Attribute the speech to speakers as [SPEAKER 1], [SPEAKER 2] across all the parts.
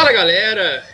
[SPEAKER 1] Fala galera,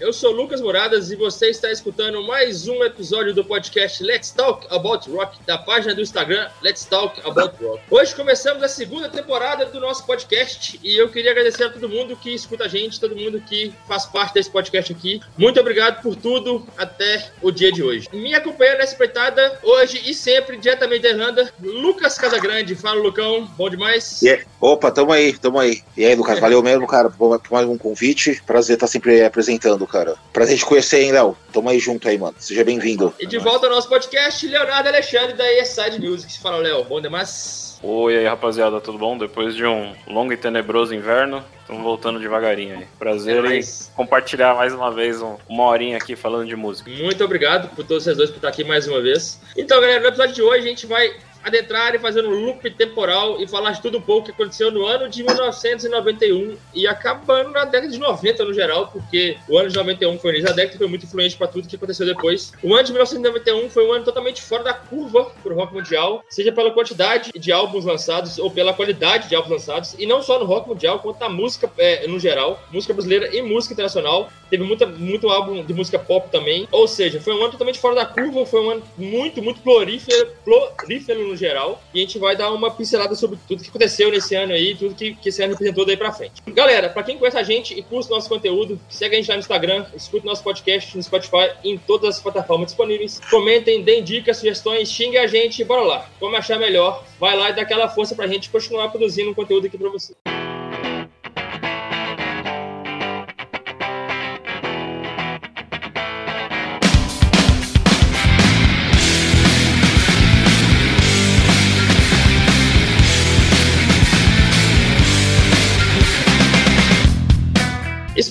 [SPEAKER 1] eu sou Lucas Moradas e você está escutando mais um episódio do podcast Let's Talk About Rock, da página do Instagram Let's Talk About Rock. Hoje começamos a segunda temporada do nosso podcast e eu queria agradecer a todo mundo que escuta a gente, todo mundo que faz parte desse podcast aqui. Muito obrigado por tudo até o dia de hoje. Me acompanhando nessa empreitada hoje e sempre, diretamente da Irlanda, Lucas Casagrande. Fala, Lucão, bom demais?
[SPEAKER 2] Yeah. Opa, tamo aí, tamo aí. E aí, Lucas, valeu mesmo, cara, por mais um convite. Prazer estar sempre apresentando, cara. Prazer te conhecer, hein, Léo? Tamo aí junto aí, mano. Seja bem-vindo.
[SPEAKER 1] E de volta ao nosso podcast, Leonardo Alexandre da ESide Music. Fala, Léo, bom demais?
[SPEAKER 3] Oi aí, rapaziada, tudo bom? Depois de um longo e tenebroso inverno, estamos voltando devagarinho aí. Prazer
[SPEAKER 1] É
[SPEAKER 3] em compartilhar mais uma vez um- uma horinha aqui falando de música.
[SPEAKER 1] Muito obrigado por todos vocês dois por estar aqui mais uma vez. Então, galera, no episódio de hoje a gente vai adentrar e fazer um loop temporal e falar de tudo pouco que aconteceu no ano de 1991 e acabando na década de 90 no geral, porque o ano de 91 foi o início da década foi muito influente para tudo que aconteceu depois. O ano de 1991 foi um ano totalmente fora da curva para o rock mundial, seja pela quantidade de álbuns lançados ou pela qualidade de álbuns lançados, e não só no rock mundial, quanto na música é, no geral, música brasileira e música internacional. Teve muita, muito álbum de música pop também. Ou seja, foi um ano totalmente fora da curva, foi um ano muito, muito prolífero, prolífero no geral. E a gente vai dar uma pincelada sobre tudo que aconteceu nesse ano aí, tudo que, que esse ano representou daí pra frente. Galera, pra quem conhece a gente e curte nosso conteúdo, segue a gente lá no Instagram, escute nosso podcast no Spotify em todas as plataformas disponíveis. Comentem, deem dicas, sugestões, xingue a gente e bora lá. Como achar melhor, vai lá e dá aquela força pra gente continuar produzindo um conteúdo aqui pra você.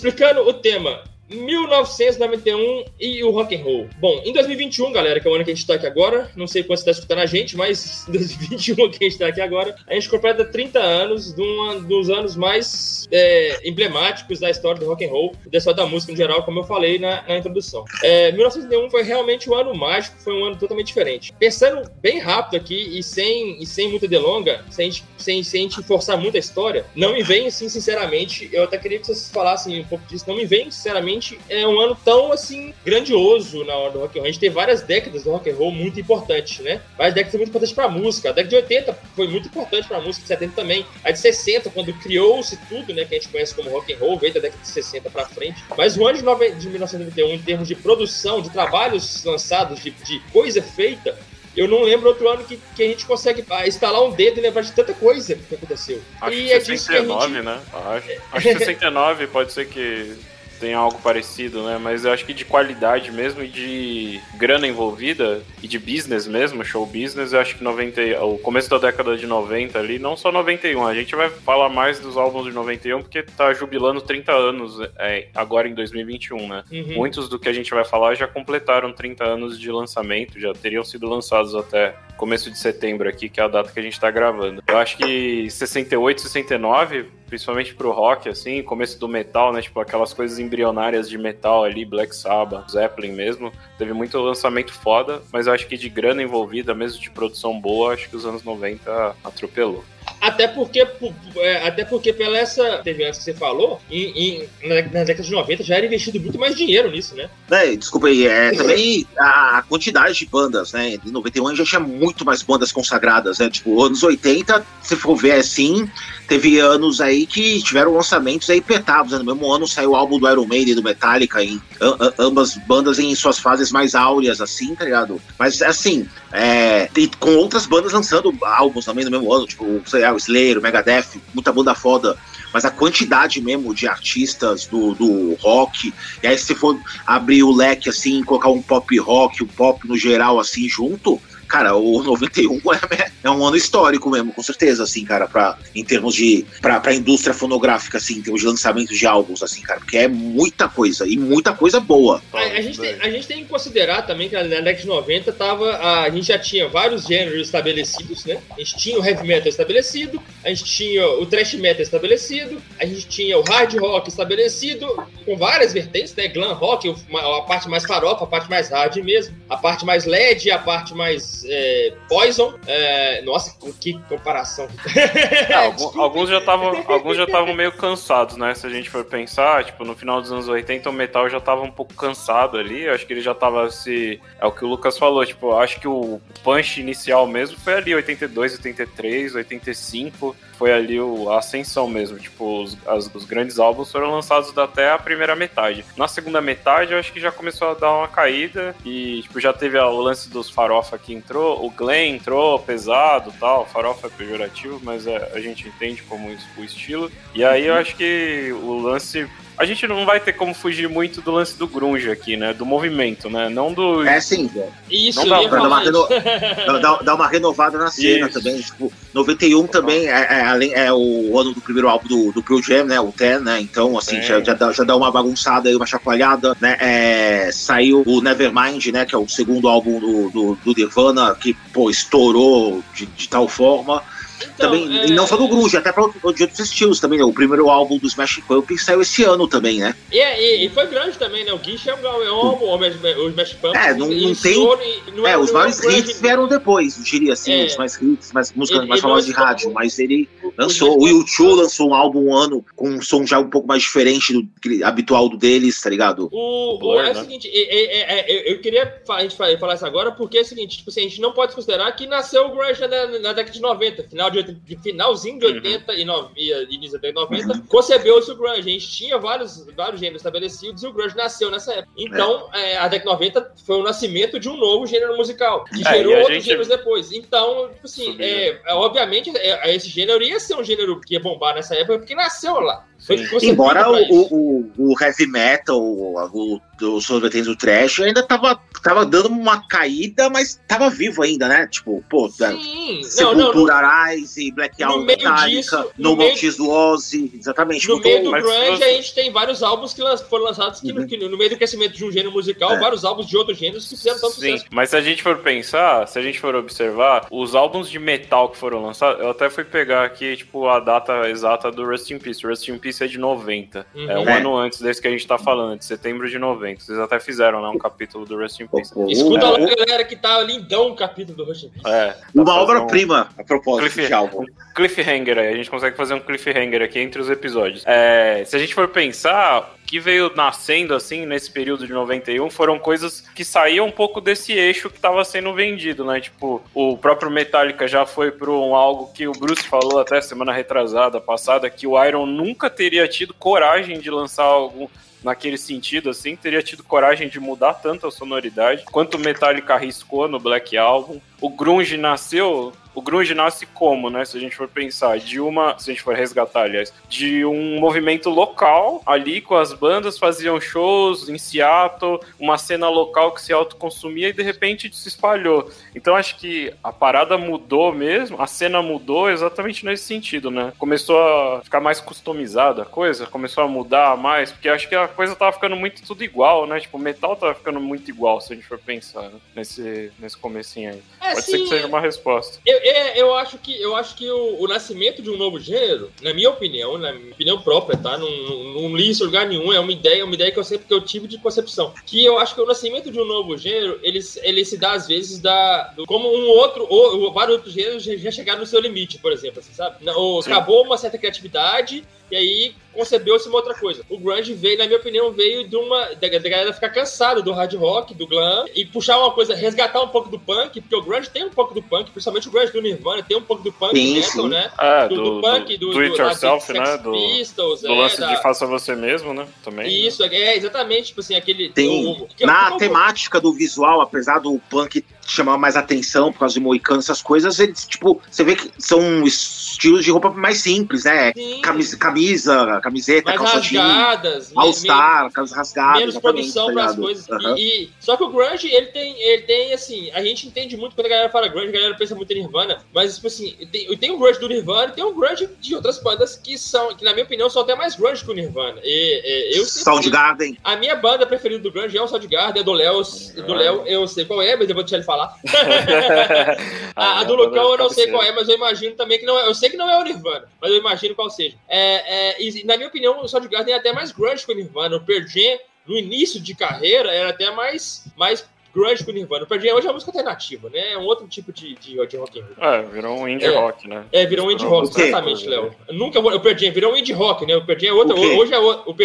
[SPEAKER 1] Explicando o tema 1991 e o rock and roll. Bom, em 2021, galera, que é o ano que a gente tá aqui agora, não sei quando você tá escutando a gente, mas em 2021 que a gente tá aqui agora, a gente completa 30 anos de um dos anos mais é, emblemáticos da história do rock and roll da história da música em geral, como eu falei na, na introdução. É, 1991 foi realmente um ano mágico, foi um ano totalmente diferente. Pensando bem rápido aqui e sem, e sem muita delonga, sem, sem, sem a gente forçar muito a história, não me vem assim, sinceramente, eu até queria que vocês falassem um pouco disso, não me vem, sinceramente, é um ano tão assim grandioso na hora do rock and roll. A gente tem várias décadas do rock and roll muito importantes, né? Várias décadas muito importantes pra música. A década de 80 foi muito importante pra música, de 70 também. A de 60, quando criou-se tudo, né, que a gente conhece como rock and roll, veio da década de 60 pra frente. Mas o ano de, nove- de 1991, em termos de produção, de trabalhos lançados, de, de coisa feita, eu não lembro outro ano que, que a gente consegue ah, instalar um dedo e lembrar de tanta coisa que aconteceu.
[SPEAKER 3] Acho
[SPEAKER 1] e
[SPEAKER 3] que
[SPEAKER 1] é disso que a
[SPEAKER 3] 69,
[SPEAKER 1] gente...
[SPEAKER 3] né? Acho, acho que 69 pode ser que tenha algo parecido, né? Mas eu acho que de qualidade mesmo e de grana envolvida e de business mesmo, show business, eu acho que 90, o começo da década de 90 ali, não só 91, a gente vai falar mais dos álbuns de 91 porque tá jubilando 30 anos é, agora em 2021, né?
[SPEAKER 1] Uhum.
[SPEAKER 3] Muitos do que a gente vai falar já completaram 30 anos de lançamento, já teriam sido lançados até começo de setembro aqui, que é a data que a gente tá gravando. Eu acho que 68, 69, principalmente pro rock, assim, começo do metal, né? Tipo, aquelas coisas embrionárias de metal ali, Black Sabbath, Zeppelin mesmo. Teve muito lançamento foda, mas eu acho que de grana envolvida, mesmo de produção boa, acho que os anos 90 atropelou.
[SPEAKER 1] Até porque, é, até porque pela essa antes que você falou, em, em- na, década de 90 já era investido muito mais dinheiro nisso, né?
[SPEAKER 2] Né, desculpa aí, é, também a quantidade de bandas, né? Em 91 já tinha muito mais bandas consagradas, né? Tipo, anos 80, se for ver assim, teve anos aí que tiveram lançamentos aí petados, né? No mesmo ano saiu o álbum do Iron Maiden e do Metallica, em ambas bandas em suas fases mais áureas, assim, tá ligado? Mas, assim, é, e com outras bandas lançando álbuns também no mesmo ano, tipo, sei lá, o Slayer, o Megadeth, muita banda foda. Mas a quantidade mesmo de artistas do, do rock, e aí se for abrir o leque assim, colocar um pop rock, um pop no geral assim junto, cara, o 91 é, é um ano histórico mesmo, com certeza, assim, cara, pra, em termos de. Pra, pra indústria fonográfica, assim, em termos de lançamento de álbuns, assim, cara, porque é muita coisa, e muita coisa boa.
[SPEAKER 1] A, a gente tem, a gente tem que considerar também que na década de 90 tava, a, a gente já tinha vários gêneros estabelecidos, né? A gente tinha o heavy metal estabelecido, a gente tinha o thrash metal estabelecido, a gente tinha o hard rock estabelecido, com várias vertentes, né? Glam rock, a parte mais farofa, a parte mais hard mesmo, a parte mais LED, a parte mais é, poison. É, nossa, que comparação.
[SPEAKER 3] É, alguns já estavam alguns já estavam meio cansados, né? Se a gente for pensar, tipo, no final dos anos 80 o metal já estava um pouco cansado ali, eu acho que ele já estava se é o que o Lucas falou, tipo, acho que o punch inicial mesmo foi ali 82, 83, 85, foi ali o, a ascensão mesmo. Tipo, os, as, os grandes álbuns foram lançados até a primeira metade. Na segunda metade, eu acho que já começou a dar uma caída e, tipo, já teve o lance dos farofa que entrou, o Glenn entrou pesado tal, farofa é pejorativo, mas é, a gente entende como isso, o estilo. E aí eu acho que o lance a gente não vai ter como fugir muito do lance do grunge aqui, né? Do movimento, né? Não do.
[SPEAKER 2] É sim.
[SPEAKER 1] Isso,
[SPEAKER 2] não dá, pra dar uma, reno... dá, dá uma renovada na cena Isso. também. Tipo, 91 também é, é, é, o ano do primeiro álbum do, do Pearl Jam, né? O Ten, né? Então, assim, já, já, dá, já dá uma bagunçada aí, uma chacoalhada, né? É, saiu o Nevermind, né? Que é o segundo álbum do, do, do Nirvana, que, pô, estourou de, de tal forma. Então, também, é... não só do Grunge, até para de outros estilos também, né? O primeiro álbum dos Smash Pumpkins saiu esse ano também, né?
[SPEAKER 1] E, e, e foi grande também, né? O Guiche é um, é um álbum, o Smash Pumpkins.
[SPEAKER 2] É, não, não tem... Não é, é, os maiores hits vieram depois, eu diria assim, é. os mais hits, mais músicas ele, mais famosas de rádio, mas ele lançou, o YouTube lançou um álbum um ano com um som já um pouco mais diferente do habitual do deles, tá ligado?
[SPEAKER 1] O, o é o né? seguinte, eu queria a gente falar isso agora, porque é o seguinte, tipo assim, a gente não pode considerar que nasceu o Grunge na, na década de 90, final de, de finalzinho de 80 uhum. e, no, e início de 90, uhum. concebeu-se o grunge. A gente tinha vários, vários gêneros estabelecidos e o grunge nasceu nessa época. Então, é. É, a década de 90 foi o nascimento de um novo gênero musical, que é, gerou outros gente... gêneros depois. Então, tipo assim, é, é, obviamente, esse gênero ia ser um gênero que ia bombar nessa época, porque nasceu lá.
[SPEAKER 2] Embora o, o, o, heavy metal, o, os sorvetentes do trash ainda tava, tava dando uma caída, mas tava vivo ainda, né? Tipo, pô, Sim. Sepultura, Rise, Black Album, Metallica, No More do Ozzy, exatamente.
[SPEAKER 1] No meio do grunge a gente tem vários álbuns que foram lançados que, uhum. que no meio do crescimento de um gênero musical, é. vários álbuns de outros gêneros que fizeram tanto
[SPEAKER 3] Sim, sucesso. mas se a gente for pensar, se a gente for observar, os álbuns de metal que foram lançados, eu até fui pegar aqui, tipo, a data exata do Rust in Peace. Rust in Peace é de 90. Uhum. É um é. ano antes desse que a gente tá falando, de setembro de 90. Vocês até fizeram, né? Um capítulo do Rust in Peace.
[SPEAKER 1] Escuta é. lá, galera, que tá lindão o capítulo do Rust in Peace.
[SPEAKER 2] É, Uma obra-prima, um... a propósito Cliff... de álbum.
[SPEAKER 3] Cliffhanger aí, a gente consegue fazer um cliffhanger aqui entre os episódios. É, se a gente for pensar, que veio nascendo assim nesse período de 91 foram coisas que saíam um pouco desse eixo que estava sendo vendido, né? Tipo, o próprio Metallica já foi para um algo que o Bruce falou até semana retrasada, passada, que o Iron nunca teria tido coragem de lançar algo naquele sentido, assim, teria tido coragem de mudar tanto a sonoridade quanto o Metallica arriscou no Black Album. O grunge nasceu o grunge nasce como, né? Se a gente for pensar, de uma, se a gente for resgatar, aliás, de um movimento local ali com as bandas faziam shows em Seattle, uma cena local que se autoconsumia e de repente se espalhou. Então acho que a parada mudou mesmo, a cena mudou exatamente nesse sentido, né? Começou a ficar mais customizada a coisa, começou a mudar mais, porque acho que a coisa tava ficando muito tudo igual, né? Tipo, o metal tava ficando muito igual, se a gente for pensar né? nesse, nesse comecinho aí. É, Pode sim, ser que seja uma resposta.
[SPEAKER 1] Eu, é, eu acho que, eu acho que o, o, nascimento de um novo gênero, na minha opinião, na minha opinião própria, tá? Não, não, não li isso em lugar nenhum, é uma ideia, uma ideia que eu sempre que eu tive de concepção. Que eu acho que o nascimento de um novo gênero, ele, ele se dá às vezes da, do, como um outro, ou, vários outros gêneros já chegaram no seu limite, por exemplo, assim, sabe? Ou, acabou uma certa criatividade e aí concebeu-se uma outra coisa. O grunge veio, na minha opinião, veio de uma da, da galera ficar cansado do hard rock, do glam e puxar uma coisa, resgatar um pouco do punk, porque o grunge tem um pouco do punk, principalmente o grunge do Nirvana tem um pouco do punk
[SPEAKER 2] sim, metal, sim.
[SPEAKER 1] né?
[SPEAKER 3] É, do, do, punk, do, do, do it yourself, né? Do, Pistols, do é, lance da... de faça você mesmo, né? Também.
[SPEAKER 1] Isso,
[SPEAKER 3] né?
[SPEAKER 1] é exatamente, tipo assim, aquele
[SPEAKER 2] tem, o, o, na temática do visual, apesar do punk chamar mais atenção por causa de moicano, essas coisas, eles, tipo, você vê que são estilos de roupa mais simples, né? Camisa, camisa, camiseta, mais calça
[SPEAKER 1] rasgadas,
[SPEAKER 2] All-Star, camisas rasgadas.
[SPEAKER 1] Menos produção tá para as coisas. Uhum. E, e, só que o grunge, ele tem, ele tem, assim, a gente entende muito quando a galera fala grunge, a galera pensa muito em Nirvana, mas, tipo assim, tem, tem um grunge do Nirvana e tem um grunge de outras bandas que são, que na minha opinião, são até mais grunge que o Nirvana. E, e eu
[SPEAKER 2] Soundgarden.
[SPEAKER 1] A minha banda preferida do grunge é o Soundgarden, é do Léo, do Léo, eu sei qual é, mas eu vou deixar ele falar falar. a, a, do Lucão eu não sei qual é, mas eu imagino também que não é. Eu sei que não é o Nirvana, mas eu imagino qual seja. É, é, e, na minha opinião, o Soundgarden é até mais grunge que o Nirvana. O Pearl Jam, no início de carreira, era até mais, mais grunge com Nirvana. O Pearl Jam hoje é música alternativa, né? É um outro tipo de, de, de rock and
[SPEAKER 3] roll. É, virou um indie é, rock, né?
[SPEAKER 1] É, virou um indie rock, exatamente, Léo. Nunca vou... O Jam virou um indie rock, né? O Jam é outro... Hoje é o, o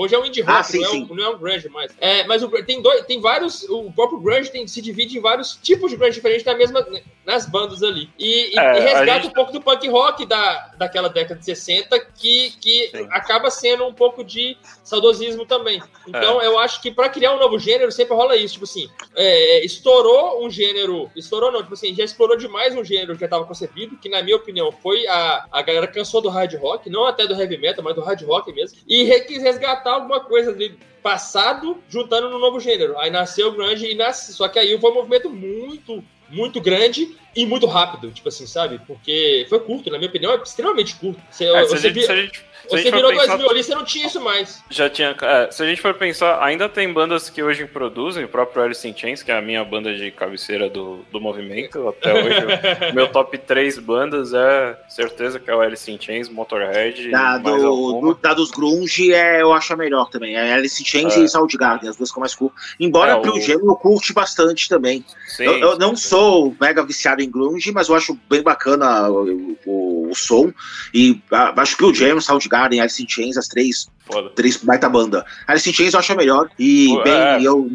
[SPEAKER 1] hoje é um indie ah, rock, ah, sim, não, é um, não, é um, grunge mais. É, mas o, tem, dois, tem vários... O próprio grunge tem, se divide em vários tipos de grunge diferentes na mesma, nas bandas ali. E, é, e resgata gente... um pouco do punk rock da, daquela década de 60 que, que acaba sendo um pouco de saudosismo também. Então, é. eu acho que para criar um novo gênero sempre rola isso. Tipo assim, é, estourou um gênero. Estourou não, tipo assim, já explorou demais um gênero que já estava concebido, que na minha opinião foi a, a galera cansou do hard rock, não até do heavy metal, mas do hard rock mesmo, e quis resgatar alguma coisa de passado juntando no novo gênero. Aí nasceu o grunge e nasce, só que aí foi um movimento muito muito grande e muito rápido, tipo assim, sabe? Porque foi curto, na minha opinião, é extremamente curto. Você,
[SPEAKER 3] é, se, a gente, se, a gente,
[SPEAKER 1] você virou pensar... 2000 ali, você não tinha isso mais.
[SPEAKER 3] Já tinha. É, se a gente for pensar, ainda tem bandas que hoje produzem, o próprio Alice in Chains, que é a minha banda de cabeceira do, do movimento, até hoje. meu top 3 bandas é certeza que é o Alice in Chains, Motorhead.
[SPEAKER 2] Da, do, do, da dos Grunge é, eu acho a melhor também. É Alice in Chains é. e Soundgarden, as duas que eu mais curto. Embora é, o Gelo eu curte bastante também. Sim, eu, eu não sou mega viciado em Grunge, mas eu acho bem bacana o, o, o som. E acho que o Jam, Soundgarden Garden, Alice in Chains, as três, Foda. três baita banda. Alice in Chains eu acho a melhor. E, Pô, bem, é. eu,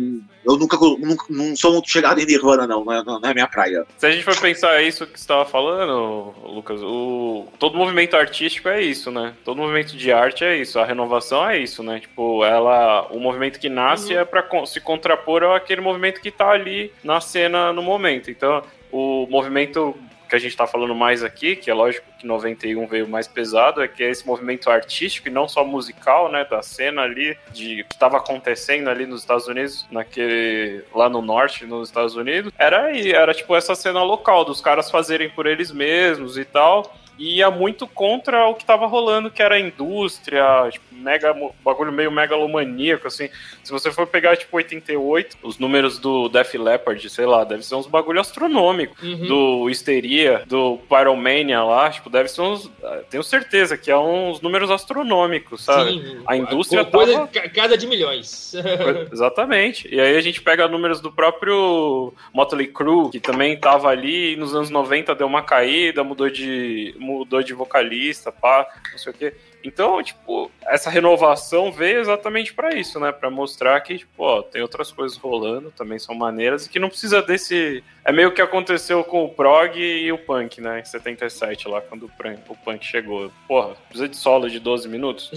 [SPEAKER 2] eu nunca, nunca, não sou muito chegado em Nirvana, não, não é, não é minha praia.
[SPEAKER 3] Se a gente for pensar isso que você estava falando, Lucas, o, todo movimento artístico é isso, né? Todo movimento de arte é isso, a renovação é isso, né? Tipo, ela, o movimento que nasce uhum. é para se contrapor àquele movimento que tá ali na cena no momento. Então, o movimento que a gente está falando mais aqui, que é lógico que 91 veio mais pesado, é que é esse movimento artístico e não só musical, né, da cena ali, de que estava acontecendo ali nos Estados Unidos, naquele lá no norte, nos Estados Unidos, era aí, era tipo essa cena local dos caras fazerem por eles mesmos e tal e ia muito contra o que estava rolando, que era a indústria, tipo, mega, bagulho meio megalomaníaco, assim. Se você for pegar, tipo, 88, os números do Def Leppard, sei lá, deve ser uns bagulho astronômico. Uhum. Do Histeria, do Pyromania lá, tipo, deve ser uns... Tenho certeza que é uns números astronômicos, sabe? Sim, a indústria
[SPEAKER 1] coisa tava... casa de milhões.
[SPEAKER 3] Exatamente. E aí a gente pega números do próprio Motley Crue, que também tava ali, nos anos 90 deu uma caída, mudou de mudou de vocalista, pá, não sei o quê. Então, tipo, essa renovação veio exatamente para isso, né? Para mostrar que, tipo, ó, tem outras coisas rolando, também são maneiras, e que não precisa desse. É meio que aconteceu com o prog e o punk, né? Em 77, lá, quando o punk chegou. Porra, precisa de solo de 12 minutos?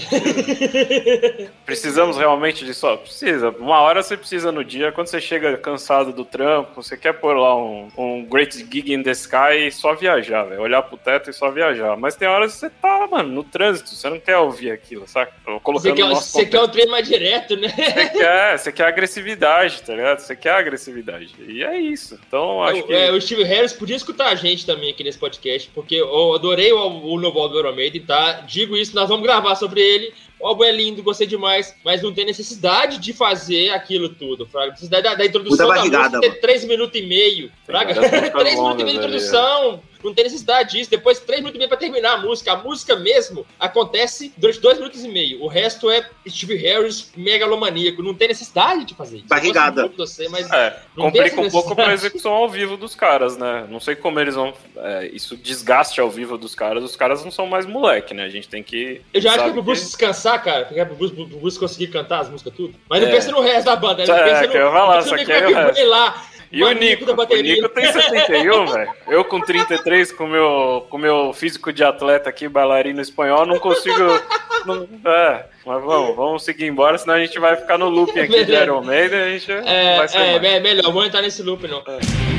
[SPEAKER 3] Precisamos realmente de solo? Precisa. Uma hora você precisa no dia, quando você chega cansado do trampo, você quer pôr lá um, um Great Gig in the Sky e só viajar, velho. Olhar pro teto e só viajar. Mas tem horas que você tá, mano, no trânsito, você não quer ouvir aquilo, saca?
[SPEAKER 1] Colocando você quer, você quer o trem mais direto, né?
[SPEAKER 3] Você quer, você quer agressividade, tá ligado? Você quer agressividade. E é isso. Então, acho
[SPEAKER 1] eu,
[SPEAKER 3] que.
[SPEAKER 1] É, o Steve Harris podia escutar a gente também aqui nesse podcast, porque eu adorei o, o do Iron Maiden, tá? Digo isso, nós vamos gravar sobre ele. O álbum é lindo, gostei demais, mas não tem necessidade de fazer aquilo tudo, Fraga. Necessidade da, da introdução da música ter 3 minutos e meio, Fraga. 3 minutos e meio de introdução. Não tem necessidade disso. Depois, três minutos e meio pra terminar a música. A música mesmo acontece durante dois minutos e meio. O resto é Steve Harris megalomaníaco. Não tem necessidade de fazer isso.
[SPEAKER 2] Barrigada.
[SPEAKER 3] Você, mas é, complica um pouco pra execução ao vivo dos caras, né? Não sei como eles vão. É, isso desgaste ao vivo dos caras. Os caras não são mais moleque, né? A gente tem que.
[SPEAKER 1] Eu já acho que é pro Bruce que... descansar, cara. É pro Bruce, pro Bruce conseguir cantar as músicas tudo. Mas não é. pensa no resto da banda. Não
[SPEAKER 3] é,
[SPEAKER 1] pensa
[SPEAKER 3] no. Eu vou lá, só que é lá e o Nico? O Nico tem 71, velho. Eu com 33, com meu, com meu físico de atleta aqui, bailarino espanhol, não consigo. Não, é, mas vamos, vamos seguir embora, senão a gente vai ficar no loop aqui de Iron Maiden. A gente
[SPEAKER 1] é, vai ser é, é melhor, vamos entrar nesse loop, não. É.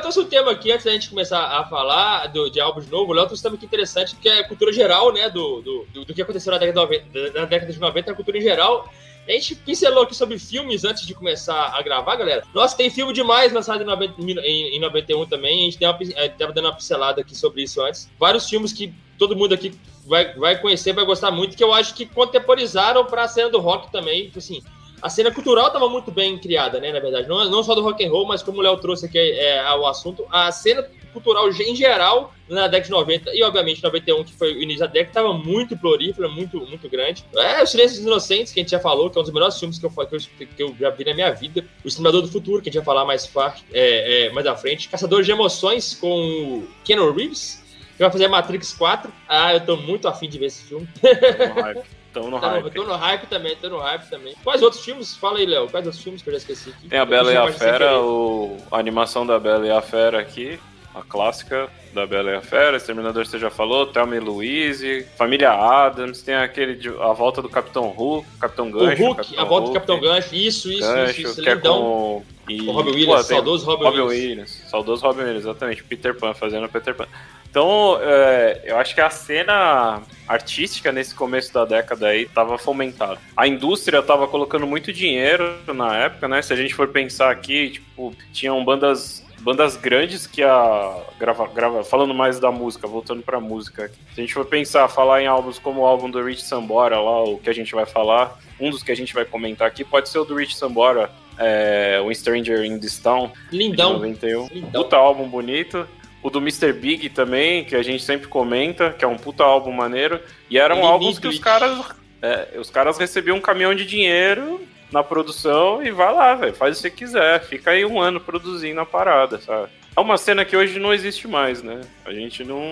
[SPEAKER 1] Léo trouxe um tema aqui, antes da gente começar a falar do, de álbuns novo, o Léo trouxe um tema aqui interessante, que é a cultura geral, né, do, do, do, que aconteceu na década, de 90, na década de 90, a cultura em geral. A gente pincelou aqui sobre filmes antes de começar a gravar, galera. Nossa, tem filme demais lançado em, 90, em, em 91 também. A gente estava dando uma pincelada aqui sobre isso antes. Vários filmes que todo mundo aqui vai, vai conhecer, vai gostar muito, que eu acho que contemporizaram para a cena do rock também. Tipo assim, a cena cultural estava muito bem criada, né? Na verdade, não, não só do rock and roll, mas como o Léo trouxe aqui é, é, o assunto, a cena cultural em geral na década de 90 e obviamente 91 que foi o início da década estava muito florífera, muito muito grande. É o Silêncio dos Inocentes que a gente já falou, que é um dos melhores filmes que eu, que eu, que eu já vi na minha vida. O Estimador do Futuro que a gente vai falar mais, é, é, mais à frente. Caçador de Emoções com o Keanu Reeves que vai fazer Matrix 4. Ah, eu tô muito afim de ver esse filme.
[SPEAKER 3] Tô no tá hype.
[SPEAKER 1] Tô no hype também, tô no hype também. Quais outros filmes? Fala aí, Léo. Quais outros filmes que eu já esqueci aqui?
[SPEAKER 3] Tem a Bela e a Fera, o... a animação da Bela e a Fera aqui, a clássica da Bela e a Fera, Exterminador você já falou, Thelma e Louise, Família Adams, tem aquele de, a volta do Capitão Hulk, Capitão Gancho.
[SPEAKER 1] O Hulk,
[SPEAKER 3] Capitão
[SPEAKER 1] a volta Hulk, do Capitão Gancho, isso, isso,
[SPEAKER 3] Gancho,
[SPEAKER 1] isso, isso,
[SPEAKER 3] que é com...
[SPEAKER 1] E... O Robin Williams, Pô, saudoso Robin,
[SPEAKER 3] Robin Williams. Williams. Saudoso Robin Williams, exatamente. Peter Pan, fazendo Peter Pan. Então, é, eu acho que a cena artística nesse começo da década aí estava fomentada. A indústria estava colocando muito dinheiro na época, né? Se a gente for pensar aqui, tipo, tinham bandas bandas grandes que a grava, grava falando mais da música, voltando para música. Se a gente for pensar, falar em álbuns como o álbum do Rich Sambora, lá o que a gente vai falar, um dos que a gente vai comentar aqui pode ser o do Rich Sambora, é, o Stranger in This Town,
[SPEAKER 1] Lindão.
[SPEAKER 3] de 91. Lindão. Puta álbum bonito. O do Mr. Big também, que a gente sempre comenta, que é um puta álbum maneiro. E eram álbuns que os caras. É, os caras recebiam um caminhão de dinheiro na produção e vai lá, velho. Faz o que você quiser. Fica aí um ano produzindo a parada, sabe? É uma cena que hoje não existe mais, né? A gente não,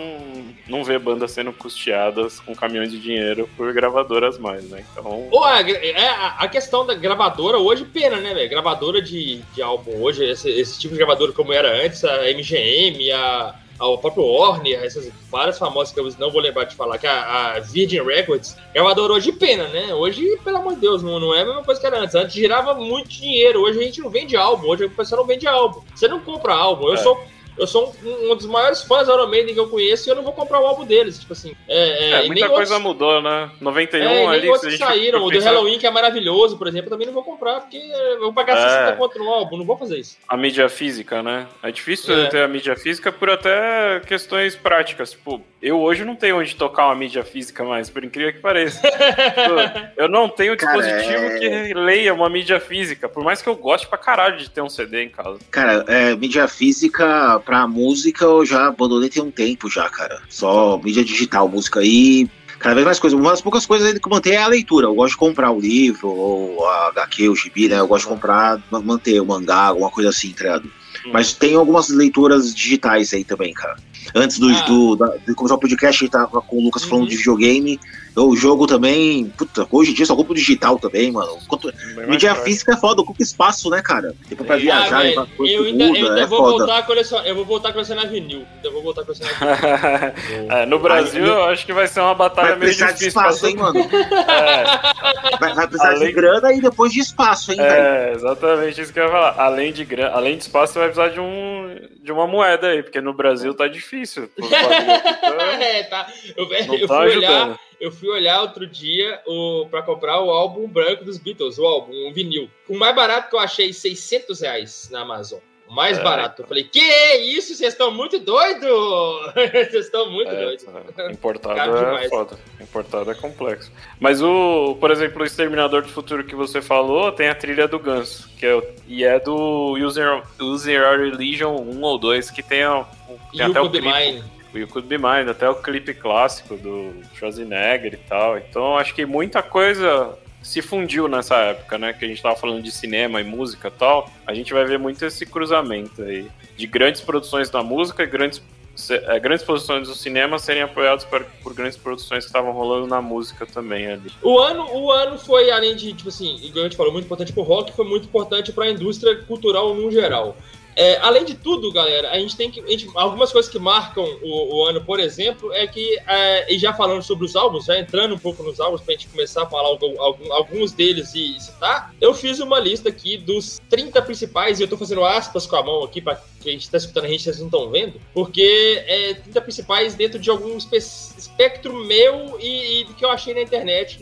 [SPEAKER 3] não vê bandas sendo custeadas com caminhões de dinheiro por gravadoras mais, né? Então.
[SPEAKER 1] A, é, a questão da gravadora hoje, pena, né, velho? Gravadora de, de álbum hoje, esse, esse tipo de gravadora como era antes, a MGM, a ao próprio Warner, essas várias famosas que eu não vou lembrar de falar, que a, a Virgin Records, gravadora hoje pena, né? Hoje, pelo amor de Deus, não, não é a mesma coisa que era antes. Antes girava muito dinheiro, hoje a gente não vende álbum, hoje o pessoal não vende álbum. Você não compra álbum. Eu é. sou eu sou um, um, dos maiores fãs da Iron Maiden que eu conheço e eu não vou comprar o álbum deles. Tipo assim. É,
[SPEAKER 3] é, é muita coisa outros... mudou, né? 91 é, ali. Nem
[SPEAKER 1] outros que saíram. O do Halloween, que é maravilhoso, por exemplo, eu também não vou comprar, porque eu vou pagar é. 60 conto no álbum, não vou fazer isso.
[SPEAKER 3] A mídia física, né? É difícil é. ter a mídia física por até questões práticas. Tipo, eu hoje não tenho onde tocar uma mídia física mais, por incrível que pareça. tipo, eu não tenho dispositivo Cara, é... que leia uma mídia física, por mais que eu goste pra caralho de ter um CD em casa.
[SPEAKER 2] Cara, é, mídia física pra música eu já abandonei tem um tempo já, cara. Só mídia digital, música aí. Cada vez mais coisas. Uma das poucas coisas ainda que eu mantenho é a leitura. Eu gosto de comprar o livro, ou a HQ, o gibi, né? Eu gosto de comprar, manter o mangá, alguma coisa assim, tá ligado? Hum. Mas tem algumas leituras digitais aí também, cara. Antes do, ah. do da, de começar o podcast, a gente tava com o Lucas uhum. falando de videogame. O jogo também, puta, hoje em dia só compro digital também, mano. Quanto, mídia física é foda, ocupa espaço, né, cara? Depois pra viajar,
[SPEAKER 1] ah, coisa eu ainda, muda, eu ainda é vou foda. voltar a colecionar, eu vou voltar a colecionar vinil. Eu vou voltar a colecionar
[SPEAKER 3] vinil. é, no Brasil, Aí, eu acho que vai ser uma batalha meio difícil.
[SPEAKER 2] De espaço, hein, mano? é. vai, vai, precisar Além... de grana e depois de espaço, hein,
[SPEAKER 3] É, véio? exatamente isso que eu ia falar. Além de, grana, além de espaço, você vai precisar de, um, de uma moeda aí, porque no Brasil tá difícil.
[SPEAKER 1] é, tá. Eu, eu tá fui olhar eu fui olhar outro dia o, pra comprar o álbum branco dos Beatles, o álbum, um vinil. O mais barato que eu achei, 600 reais na Amazon. O mais é, barato. Eu falei, que isso? Vocês estão muito doidos! Vocês estão muito é, doidos.
[SPEAKER 3] É. Importado é foda. Importado é complexo. Mas o, por exemplo, o Exterminador do Futuro que você falou, tem a trilha do Ganso, que é, e é do User, User Religion 1 ou 2, que tem, a, tem até o clipe. O You Could Be Mine, até o clipe clássico do Schwarzenegger e tal. Então acho que muita coisa se fundiu nessa época, né? Que a gente tava falando de cinema e música e tal. A gente vai ver muito esse cruzamento aí de grandes produções da música e grandes, é, grandes produções do cinema serem apoiadas por, por grandes produções que estavam rolando na música também ali.
[SPEAKER 1] O ano, o ano foi, além de, tipo assim, igual a gente falou, muito importante pro rock, foi muito importante para a indústria cultural no geral. É, além de tudo, galera, a gente tem que. Gente, algumas coisas que marcam o, o, ano, por exemplo, é que, é, e já falando sobre os álbuns, já entrando um pouco nos álbuns, pra gente começar a falar algum, alguns deles e citar, eu fiz uma lista aqui dos 30 principais, e eu tô fazendo aspas com a mão aqui, pra quem está escutando a gente, vocês não estão vendo, porque é 30 principais dentro de algum espectro meu e, e que eu achei na internet,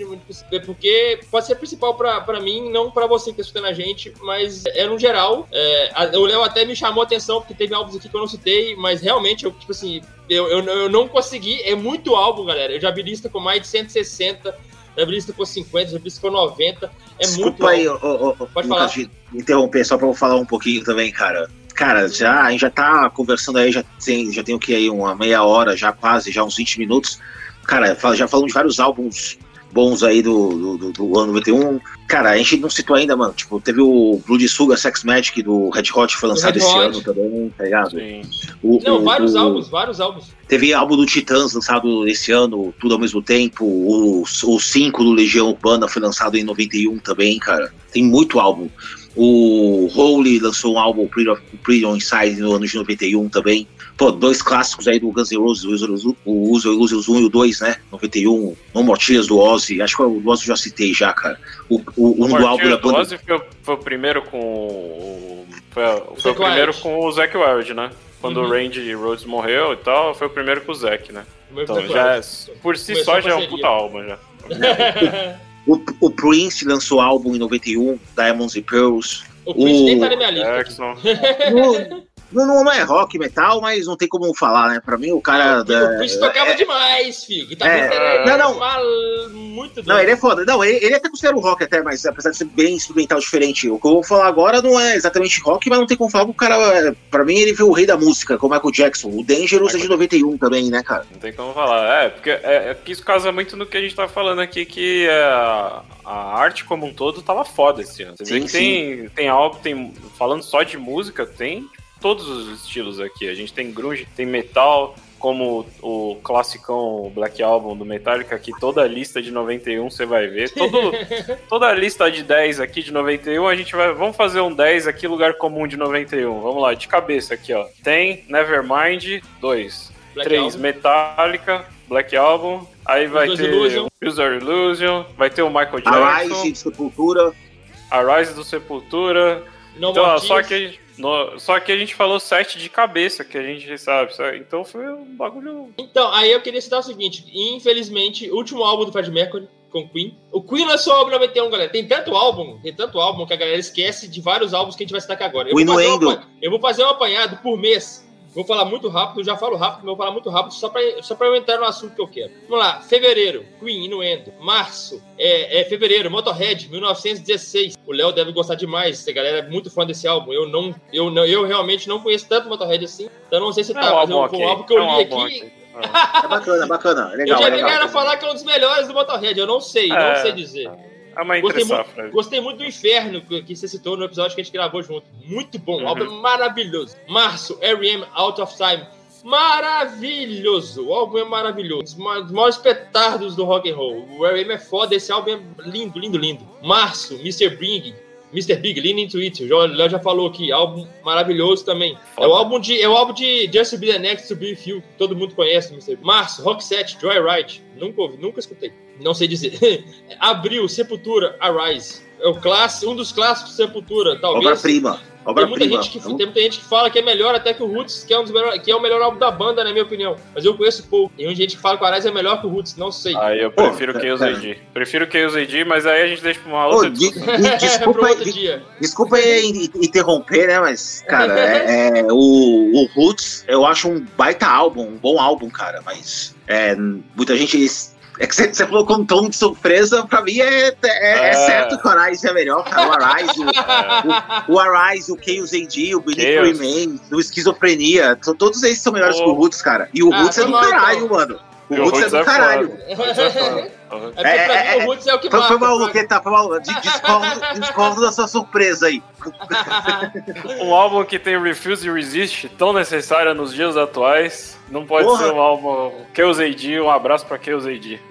[SPEAKER 1] porque pode ser principal para mim, não para você que está escutando a gente, mas é no geral. É, o Léo até me chamou a atenção, porque teve álbuns aqui que eu não citei, mas realmente, eu, tipo assim, eu, eu, eu não consegui, é muito álbum, galera. Eu já vi lista com mais de 160 já vi lista com 50, já vi lista com 90. É
[SPEAKER 2] Desculpa
[SPEAKER 1] muito.
[SPEAKER 2] aí, ó, ó, Pode falar. interromper, só para eu falar um pouquinho também, cara. Cara, já, a gente já tá conversando aí, já tem, já tem o que aí, uma meia hora, já quase, já uns 20 minutos. Cara, já falamos de vários álbuns bons aí do, do, do, ano 91. Cara, a gente não citou ainda, mano. Tipo, teve o Blood Sugar Sex Magic do Red Hot, foi lançado esse ano também, tá ligado? Sim.
[SPEAKER 1] O, não, o, vários o, álbuns, vários álbuns.
[SPEAKER 2] Teve álbum do Titãs lançado esse ano, tudo ao mesmo tempo. O 5 do Legião Urbana foi lançado em 91 também, cara. Tem muito álbum. O Holy lançou um álbum, Pretty On Inside, no ano de 91 também. Pô, dois clássicos aí do Guns N' Roses, o Uso Illusions 1 e o 2, né? 91. No Mortias do Ozzy. Acho que o do Ozzy eu já citei já, cara. O, o, um do álbum da
[SPEAKER 3] banda. O Ozzy foi, foi, o primeiro com. Foi, foi o primeiro com o Zac Wild, né? Quando uhum. o Randy Rhodes morreu e tal, foi o primeiro com o Zac, né? Então já, é, por si só já é um puta álbum já.
[SPEAKER 2] O, o Prince lançou álbum em 91, Diamonds and Pearls.
[SPEAKER 1] O Prince o... nem tá na minha lista.
[SPEAKER 2] Não, não, é rock, metal, mas não tem como falar, né? Pra mim, o cara.
[SPEAKER 1] Não, da, o Prince tocava é, demais, filho. Tá
[SPEAKER 2] é, não, não. Mal, muito Não, ele é foda. Não, ele, ele até considera o rock, até, mas apesar de ser bem instrumental diferente. O que eu vou falar agora não é exatamente rock, mas não tem como falar que o cara. Pra mim, ele viu o rei da música, como Michael Jackson. O Dangerous é de 91 também, né, cara?
[SPEAKER 3] Não tem como falar. É, porque é, é que isso casa muito no que a gente tá falando aqui, que é, a, a arte como um todo tava foda esse ano. Você sim, vê que sim. tem, tem algo, tem. Falando só de música, tem todos os estilos aqui. A gente tem grunge, tem metal, como o classicão Black Album do Metallica, que toda a lista de 91 você vai ver. Todo, toda a lista de 10 aqui de 91, a gente vai. Vamos fazer um 10 aqui, lugar comum de 91. Vamos lá, de cabeça aqui, ó. Tem Nevermind 2. 3, Metallica, Black Album. Aí vai User ter Illusion. User Illusion. Vai ter o Michael Jackson.
[SPEAKER 2] Arise do Sepultura.
[SPEAKER 3] Arise do Sepultura. No então, ó, só que no, só que a gente falou sete de cabeça, que a gente sabe, sabe, Então foi um bagulho.
[SPEAKER 1] Então, aí eu queria citar o seguinte: infelizmente, o último álbum do Fred Mercury com Queen. O Queen lançou o álbum 91, galera. Tem tanto álbum, tem tanto álbum que a galera esquece de vários álbuns que a gente vai citar aqui agora. Eu, vou fazer, um, eu vou fazer um apanhado por mês Vou falar muito rápido, já falo rápido, mas vou falar muito rápido só para só pra eu entrar no assunto que eu quero. Vamos lá, fevereiro, Queen, Inuendo. Março, é, é fevereiro, Motorhead, 1916. O Léo deve gostar demais, essa galera é muito fã desse álbum. Eu não, eu não, eu realmente não conheço tanto Motorhead assim, então não sei se tá, é mas eu, foi um álbum que eu li aqui.
[SPEAKER 2] aqui. É bacana, bacana. Legal,
[SPEAKER 1] eu já
[SPEAKER 2] vi
[SPEAKER 1] a galera falar que é um dos melhores do Motorhead, eu não sei, é, não sei dizer.
[SPEAKER 3] É uma
[SPEAKER 1] gostei muito, gostei muito do Inferno que você citou no episódio que a gente gravou junto. Muito bom, uhum. álbum maravilhoso. Março, R.E.M. Out of Time. Maravilhoso! O álbum é maravilhoso. Um dos maiores petardos do rock and roll. O R.E.M. é foda, esse álbum é lindo, lindo, lindo. Março, Mr. Bing. Mr. Big, Lean Into It. O Léo já falou aqui, álbum maravilhoso também. É o álbum de, é o álbum de Just Be the Next to Be With You, todo mundo conhece. Mr. Março, Rock Set, Joyride. Nunca ouvi, nunca escutei. Não sei dizer. Abril, Sepultura, Arise. É o clássico, um dos clássicos Sepultura, talvez.
[SPEAKER 2] Obra-prima.
[SPEAKER 1] Tem muita, gente que, tem muita gente que fala que é melhor até que o Roots, que é, um dos melhor, que é o melhor álbum da banda, na minha opinião. Mas eu conheço pouco. Tem gente que fala que o Arise é melhor que o Roots, não sei.
[SPEAKER 3] Aí eu prefiro Pô, Chaos AD. Prefiro Chaos AD, mas aí a gente deixa pra uma outra Pô, de,
[SPEAKER 2] de, desculpa, outro dia. Desculpa aí interromper, né? Mas, cara, é, é, o, o Roots eu acho um baita álbum, um bom álbum, cara. Mas é, muita gente é que você falou com um tom de surpresa, pra mim é, é, é, é. certo que o Arise é melhor, cara. O Arise, o, o, o Arise, o Chaos AD, o Beneath Remain, o Esquizofrenia, todos esses são melhores oh. que o Roots, cara. E o ah, Roots é do caralho, mano. O Roots, é do caralho.
[SPEAKER 1] É, é, é, o Roots é o que foi,
[SPEAKER 2] foi mal, tá, foi mal. Discordo, discordo da sua surpresa aí.
[SPEAKER 3] um álbum que tem Refuse e Resist, tão necessário nos dias atuais, não pode Porra. ser um álbum. Chaos AD, um abraço pra Chaos AD.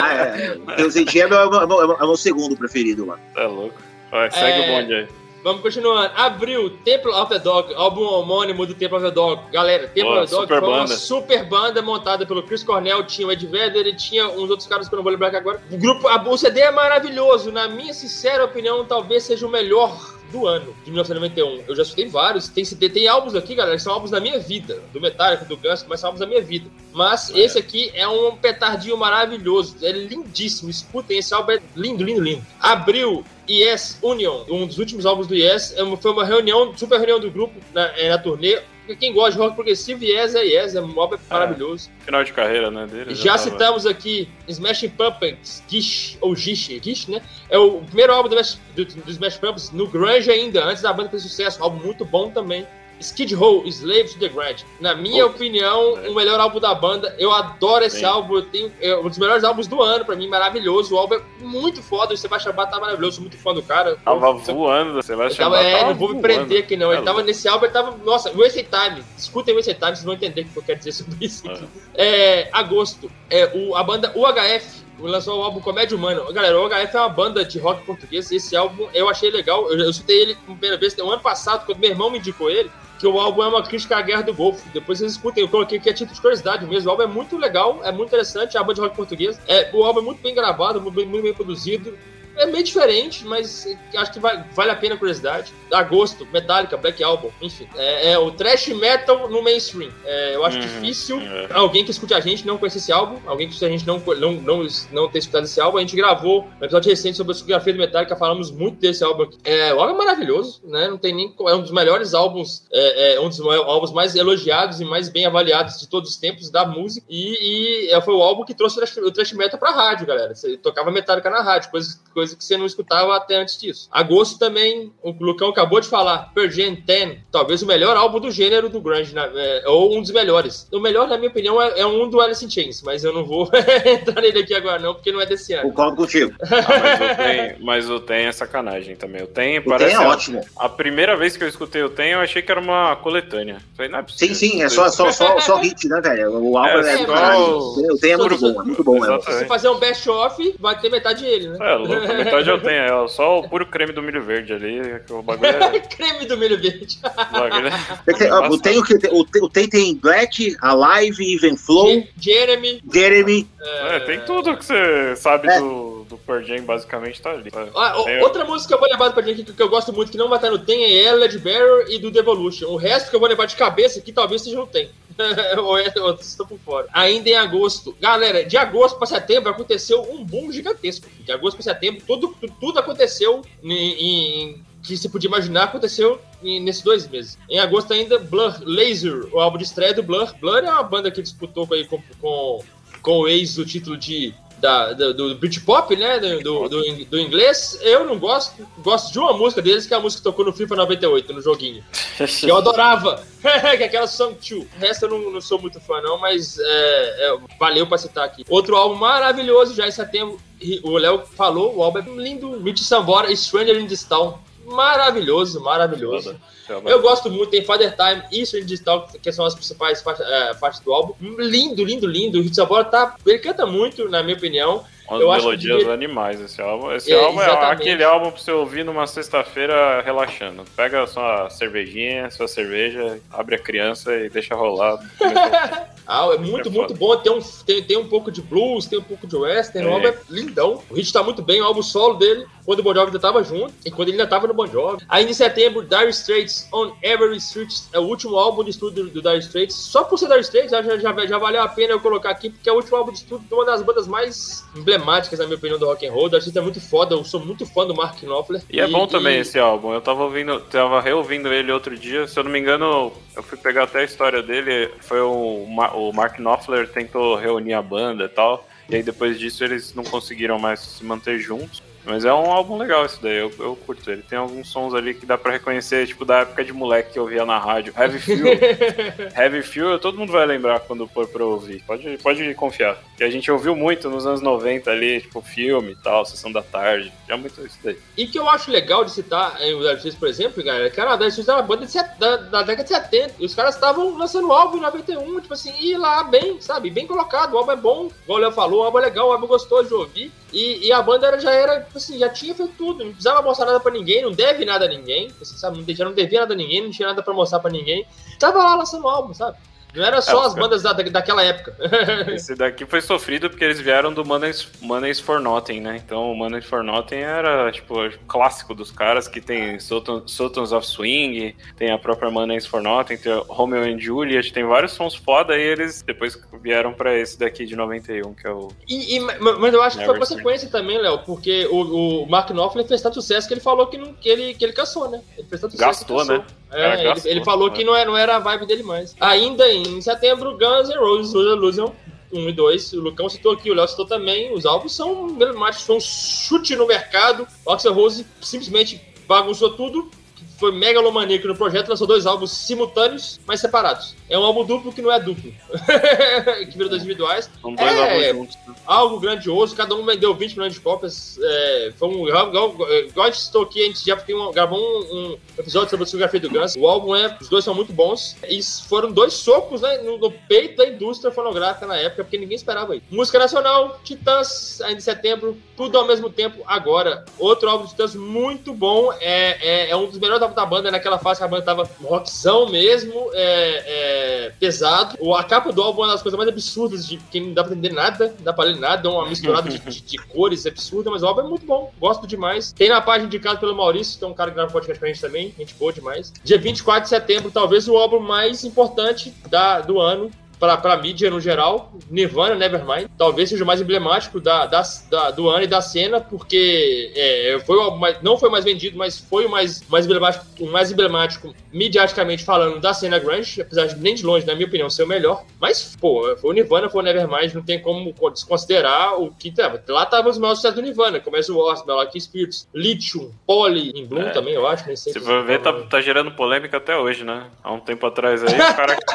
[SPEAKER 2] Ah, é. Chaos AD é meu, é, meu, é meu segundo preferido, mano.
[SPEAKER 3] É louco. Vai, segue é... o bonde aí.
[SPEAKER 1] Vamos continuando. Abril, Temple of the Dog, álbum homônimo do Temple of the Dog. Galera, Temple of the Dog foi uma
[SPEAKER 3] banda.
[SPEAKER 1] super banda montada pelo Chris Cornell, tinha o Ed Vedder e tinha uns outros caras que eu não vou lembrar aqui agora. O grupo, a, o CD é maravilhoso. Na minha sincera opinião, talvez seja o melhor do ano, de 1991. Eu já escutei vários. Tem, tem álbuns aqui, galera, que são álbuns da minha vida. Do Metallica, do Guns, mas são álbuns da minha vida. Mas
[SPEAKER 3] É.
[SPEAKER 1] esse aqui é um petardinho maravilhoso. É lindíssimo. Escutem, esse álbum é lindo, lindo, lindo. Abril, Yes Union, um dos últimos álbuns do Yes. É Foi uma reunião, super reunião do grupo na, é, na turnê. Quem gosta de rock progressivo, Yes é Yes, é um álbum maravilhoso.
[SPEAKER 3] Final de carreira, né, dele.
[SPEAKER 1] Já
[SPEAKER 3] tava-
[SPEAKER 1] citamos aqui Smashing Pumpkins, Gish, ou Gish, Gish, né? É o primeiro álbum do, Smash- do, do Smash Pumpkins no grunge ainda, antes da banda ter sucesso. Álbum muito bom também. Skid Row, Slave to the Grind. Na minha
[SPEAKER 3] Puta,
[SPEAKER 1] opinião,
[SPEAKER 3] né?
[SPEAKER 1] o melhor álbum da banda. Eu adoro esse
[SPEAKER 3] Sim.
[SPEAKER 1] álbum. Eu tenho, é um dos melhores álbuns do ano, pra mim, maravilhoso. O álbum é muito foda. O Sebastião Bach tá maravilhoso. Sou muito fã do cara.
[SPEAKER 3] Tava
[SPEAKER 1] Eu-
[SPEAKER 3] voando, você vai
[SPEAKER 1] ele
[SPEAKER 3] chamar.
[SPEAKER 1] é, não vou me prender aqui não. Ele
[SPEAKER 3] É
[SPEAKER 1] tava
[SPEAKER 3] louco.
[SPEAKER 1] nesse álbum, ele tava. Nossa, Wasted Time. Escutem Wasted Time, vocês vão entender o que eu quero dizer sobre isso. aqui. É, agosto. É, o, a banda UHF lançou o álbum Comédia Humana. Galera, o UHF é uma banda de rock português. Esse álbum eu achei legal. Eu, eu citei ele pela primeira vez no ano passado, quando meu irmão me indicou ele. Que o álbum é uma crítica à guerra do Golfo. Depois vocês escutem, eu coloquei aqui a título de curiosidade mesmo. O álbum é muito legal, é muito interessante, é uma banda de rock português. É, o álbum é muito bem gravado, muito bem, muito bem produzido. É meio diferente, mas acho que vai- vale a pena a curiosidade. Agosto, Metallica, Black Album, enfim. É, é o thrash metal no mainstream. É, eu acho
[SPEAKER 3] Uhum,
[SPEAKER 1] difícil
[SPEAKER 3] é.
[SPEAKER 1] alguém que escute a gente não conhecer esse álbum, alguém que escute a gente não, não, não, não ter escutado esse álbum. A gente gravou um episódio recente sobre a discografia do Metallica, falamos muito desse álbum aqui. É, o álbum é maravilhoso, né? Não tem nem. É um dos melhores álbuns, é, é um dos álbuns mais elogiados e mais bem avaliados de todos os tempos da música. E, e foi o álbum que trouxe o thrash metal pra rádio, galera. Você tocava Metallica na rádio, coisa, coisa que você não escutava até antes disso. Agosto também, o Lucão acabou de falar, Jam 10, talvez o melhor álbum do gênero do grunge, na- é, ou um dos melhores. O melhor, na minha opinião, é, é um do Alice in Chains, mas eu não vou entrar nele aqui agora não, porque não é desse ano.
[SPEAKER 2] Concordo contigo.
[SPEAKER 3] Ah, mas o tem, o tem é sacanagem também. O tem
[SPEAKER 2] O
[SPEAKER 3] parece.
[SPEAKER 2] tem é ótimo.
[SPEAKER 3] A primeira vez que eu escutei o tem, eu achei que era uma coletânea. Falei, não é possível.
[SPEAKER 2] Sim, sim, é só, só, só, só hit, né, velho? O álbum
[SPEAKER 3] É,
[SPEAKER 2] é,
[SPEAKER 1] só-
[SPEAKER 2] do caralho. O tem é muito bom, é muito bom.
[SPEAKER 1] Se fazer um best-of, vai ter metade dele, né?
[SPEAKER 3] É, louco, a metade eu tenho. É só o puro creme do milho verde ali. Que o bagulho é.
[SPEAKER 1] Creme do milho verde.
[SPEAKER 3] o bagulho é-
[SPEAKER 2] Tem que o tem o que tem- o tem tem Black, Alive, Even Flow,
[SPEAKER 1] Je- Jeremy.
[SPEAKER 2] Jeremy.
[SPEAKER 3] É, tem tudo que você sabe
[SPEAKER 2] É.
[SPEAKER 3] do, do Pearl Jam, basicamente, tá ali.
[SPEAKER 1] Ah,
[SPEAKER 3] Tem-
[SPEAKER 1] outra música que eu vou levar pra gente aqui que eu gosto muito, que não vai estar no Tem, é ela de Barrel e do Devolution. O resto que eu vou levar de cabeça aqui talvez seja no Tem. ou é, vocês estão por fora. Ainda em agosto. Galera, de agosto pra setembro aconteceu um boom gigantesco. De agosto pra setembro, tudo, tudo, aconteceu em, em- que se podia imaginar aconteceu nesses dois meses. Em agosto ainda, Blur Laser, o álbum de estreia do Blur. Blur é uma banda que disputou aí com, com, com o ex o título de da, do Britpop, né? Do, do, do, inglês. Eu não gosto. Gosto de uma música deles, que é a música que tocou no FIFA 98, no joguinho. Que eu adorava. que é aquela Song 2. O resto eu não, não sou muito fã, não, mas é, é, valeu pra citar aqui. Outro álbum maravilhoso já em setembro. e O Léo falou, o álbum é lindo. Mitch Sambora, Stranger in This Town. Maravilhoso, maravilhoso. Eu gosto muito, tem Father Time e This Town, que são as principais é, partes do álbum. Lindo, lindo, lindo. O Mitch Sambora tá. Ele canta muito, na minha opinião.
[SPEAKER 3] Umas
[SPEAKER 1] Eu que
[SPEAKER 3] melodias
[SPEAKER 1] devia-
[SPEAKER 3] animais esse álbum. Esse
[SPEAKER 1] É,
[SPEAKER 3] álbum é
[SPEAKER 1] exatamente.
[SPEAKER 3] aquele álbum pra você ouvir numa sexta-feira relaxando. Pega a sua cervejinha, sua cerveja, abre a criança e deixa rolar.
[SPEAKER 1] Ah, é muito,
[SPEAKER 3] É
[SPEAKER 1] muito bom. Tem um, tem, tem um pouco de blues, tem um pouco de western. O
[SPEAKER 3] É.
[SPEAKER 1] álbum é lindão. O Hit tá muito bem. O álbum solo dele, quando o Bon Jovi ainda tava junto e quando ele ainda tava no Bon Jovi. Aí em setembro, Dire Straits On Every Street é o último álbum de estúdio do, do Dire Straits. Só por ser Dire Straits já, já, já, valeu a pena eu colocar aqui, porque é o último álbum de estúdio de uma das bandas mais emblemáticas, na minha opinião, do rock and roll. Dire Straits é muito foda. Eu sou muito fã do Mark Knopfler.
[SPEAKER 3] E é bom também
[SPEAKER 1] e-
[SPEAKER 3] esse álbum. Eu tava ouvindo, tava reouvindo ele outro dia. Se eu não me engano, eu fui pegar até a história dele. Foi o Mark Knopfler tentou reunir a banda e tal. E aí depois disso eles não conseguiram mais se manter juntos. Mas é um álbum legal esse daí, eu, eu curto ele. Tem alguns sons ali que dá pra reconhecer, tipo, da época de moleque que eu via na rádio. Heavy Fuel. Heavy Fuel, todo mundo vai lembrar quando for pra ouvir. Pode, pode confiar. Que a gente ouviu muito nos anos 90 ali, tipo, filme e tal, Sessão da Tarde. Já muito isso daí.
[SPEAKER 1] E que eu acho legal de citar eh, o Dire Straits, por exemplo, galera, que era a Dire Straits era uma banda de set- da, da década de 70. E os caras estavam lançando o álbum em 91, tipo assim, e lá bem, sabe? Bem colocado. O álbum é bom, igual o Léo falou, o álbum é legal, o álbum é gostoso de ouvir. E, e a banda era, já era tipo assim, já tinha feito tudo, não precisava mostrar nada pra ninguém, não deve nada a ninguém, assim, sabe? Já não devia nada a ninguém, não tinha nada pra mostrar pra ninguém. Tava lá lançando álbum, sabe? Não era só é, as bandas da, daquela época.
[SPEAKER 3] Esse daqui foi sofrido porque eles vieram do Money's for Nothing, né? Então o Money's for Nothing era, tipo, clássico dos caras que tem Sultans of Swing, tem a própria Money's for Nothing, tem Romeo and Juliet, tem vários sons foda e eles depois vieram pra esse daqui de 91, que é o...
[SPEAKER 1] E, e mas eu acho que foi consequência também, Léo, porque o, o Mark Knopfler fez tanto sucesso que ele falou que, não, que, ele, que ele cansou, né? Ele fez tanto
[SPEAKER 3] sucesso Gastou, né?
[SPEAKER 1] É, ele, ele, falou que não era, não era a vibe dele mais. Ainda em setembro, Guns N' Roses, Illusion 1 e 2. O Lucão citou aqui, o Léo citou também. Os álbuns são emblemáticos, foi um chute no mercado. O Axel Rose simplesmente bagunçou tudo foi megalomaníaco no projeto, lançou dois álbuns simultâneos, mas separados. É um álbum duplo que não é duplo, que virou dois individuais.
[SPEAKER 3] São dois é, álbuns juntos. Né?
[SPEAKER 1] Algo grandioso, cada um vendeu 20 milhões de cópias. É, foi um. Igual, a gente citou aqui, a gente já um, gravou um, um, episódio sobre a discografia do Guns. O álbum é. Os dois são muito bons. E foram dois socos né, no, no, peito da indústria fonográfica na época, porque ninguém esperava aí. Música Nacional, Titãs, ainda em setembro, tudo ao mesmo tempo agora. Outro álbum de Titãs muito bom. É, é, é um dos melhores da banda naquela fase que a banda tava rockzão mesmo, é, é, pesado. O, a capa do álbum é uma das coisas mais absurdas de que não dá pra entender nada, não dá pra ler nada, é uma misturada de, de, de, cores absurda, mas o álbum é muito bom, gosto demais. Tem na página indicada pelo Maurício, que é um cara que grava podcast com a gente também, gente boa demais. Dia 24 de setembro, talvez o álbum mais importante da, do ano, para a mídia no geral, Nirvana, Nevermind, talvez seja o mais emblemático da, da, da do ano e da cena, porque é, foi o não foi mais vendido, mas foi o mais, mais, emblemático, o mais emblemático, midiaticamente falando, da cena grunge, apesar de nem de longe, na minha opinião, ser o melhor. Mas, pô, foi o Nirvana, foi o Nevermind, não tem como desconsiderar o que tava. Lá estavam os maiores sucessos do Nirvana, começa o Wasp, Lucky Spirits, Lithium, Poly, in Bloom é. também, eu acho, nem sei.
[SPEAKER 3] Se for ver, tá, tá gerando polêmica até hoje, né? Há um tempo atrás aí, o cara...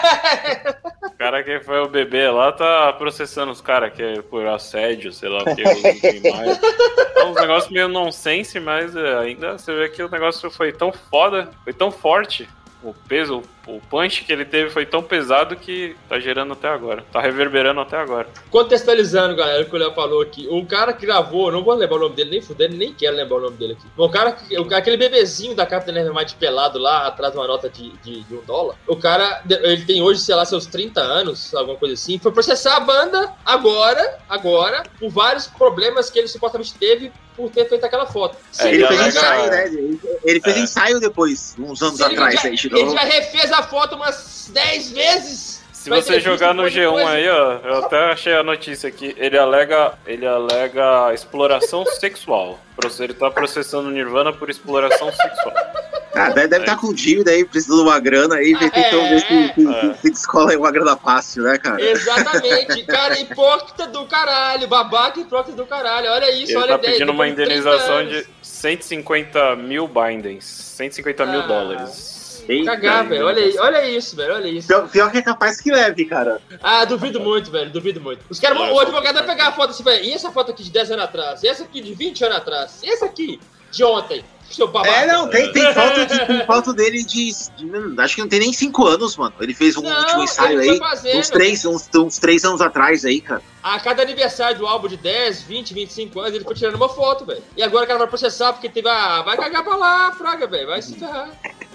[SPEAKER 3] o cara cara que foi o bebê lá tá processando os caras que é por assédio, sei lá o que. mais. É um negócio meio nonsense, mas é, ainda você vê que o negócio foi tão foda, foi tão forte o peso, o punch que ele teve foi tão pesado que tá gerando até agora. Tá reverberando até agora.
[SPEAKER 1] Contextualizando, galera, o que o Léo falou aqui. O cara que gravou, não vou lembrar o nome dele, nem fudendo, nem quero lembrar o nome dele aqui. O cara, o, aquele bebezinho da Captain Nevermind pelado lá, atrás de uma nota de, de, de, um dólar. O cara, ele tem hoje, sei lá, seus 30 anos, alguma coisa assim. Foi processar a banda agora, agora, por vários problemas que ele supostamente teve por ter feito aquela foto.
[SPEAKER 2] É, ele, fez ensaio, né? Ele, fez é. ensaio depois, uns anos atrás.
[SPEAKER 1] Já,
[SPEAKER 2] aí,
[SPEAKER 1] ele já refez a foto umas 10 vezes.
[SPEAKER 3] Se você jogar no G1 coisa. aí, ó, eu até achei a notícia aqui. Ele alega, ele alega exploração sexual. Ele tá processando o Nirvana por exploração sexual.
[SPEAKER 2] Ah, deve, estar tá com dívida aí, precisa de uma grana aí, ah, então é, ver se, é. se descola aí uma grana fácil, né, cara?
[SPEAKER 1] Exatamente, cara, hipócrita do caralho, babaca hipócrita do caralho, olha isso,
[SPEAKER 3] Ele
[SPEAKER 1] olha
[SPEAKER 3] tá pedindo uma indenização de 150 mil bindings, 150 ah. mil dólares.
[SPEAKER 1] Eita, Cagar, velho. Olha, olha isso, velho. Olha isso. Pior,
[SPEAKER 2] pior, que é capaz que leve, cara.
[SPEAKER 1] Ah, duvido muito, velho. Duvido muito. Os caras, o advogado vai pegar a foto assim, velho. E essa foto aqui de 10 anos atrás? E essa aqui de 20 anos atrás? E essa aqui de ontem?
[SPEAKER 2] seu babaca. É, não, tem, tem, foto, de, tem foto dele de, de, Acho que não tem nem 5 anos, mano. Ele fez um não, último ensaio aí. Uns 3, uns, uns três anos atrás aí, cara.
[SPEAKER 1] A cada aniversário do álbum de 10, 20, 25 anos, ele foi tirando uma foto, velho. E agora o cara vai processar porque teve a. Vai cagar pra lá, Fraga, velho. Vai se ferrar.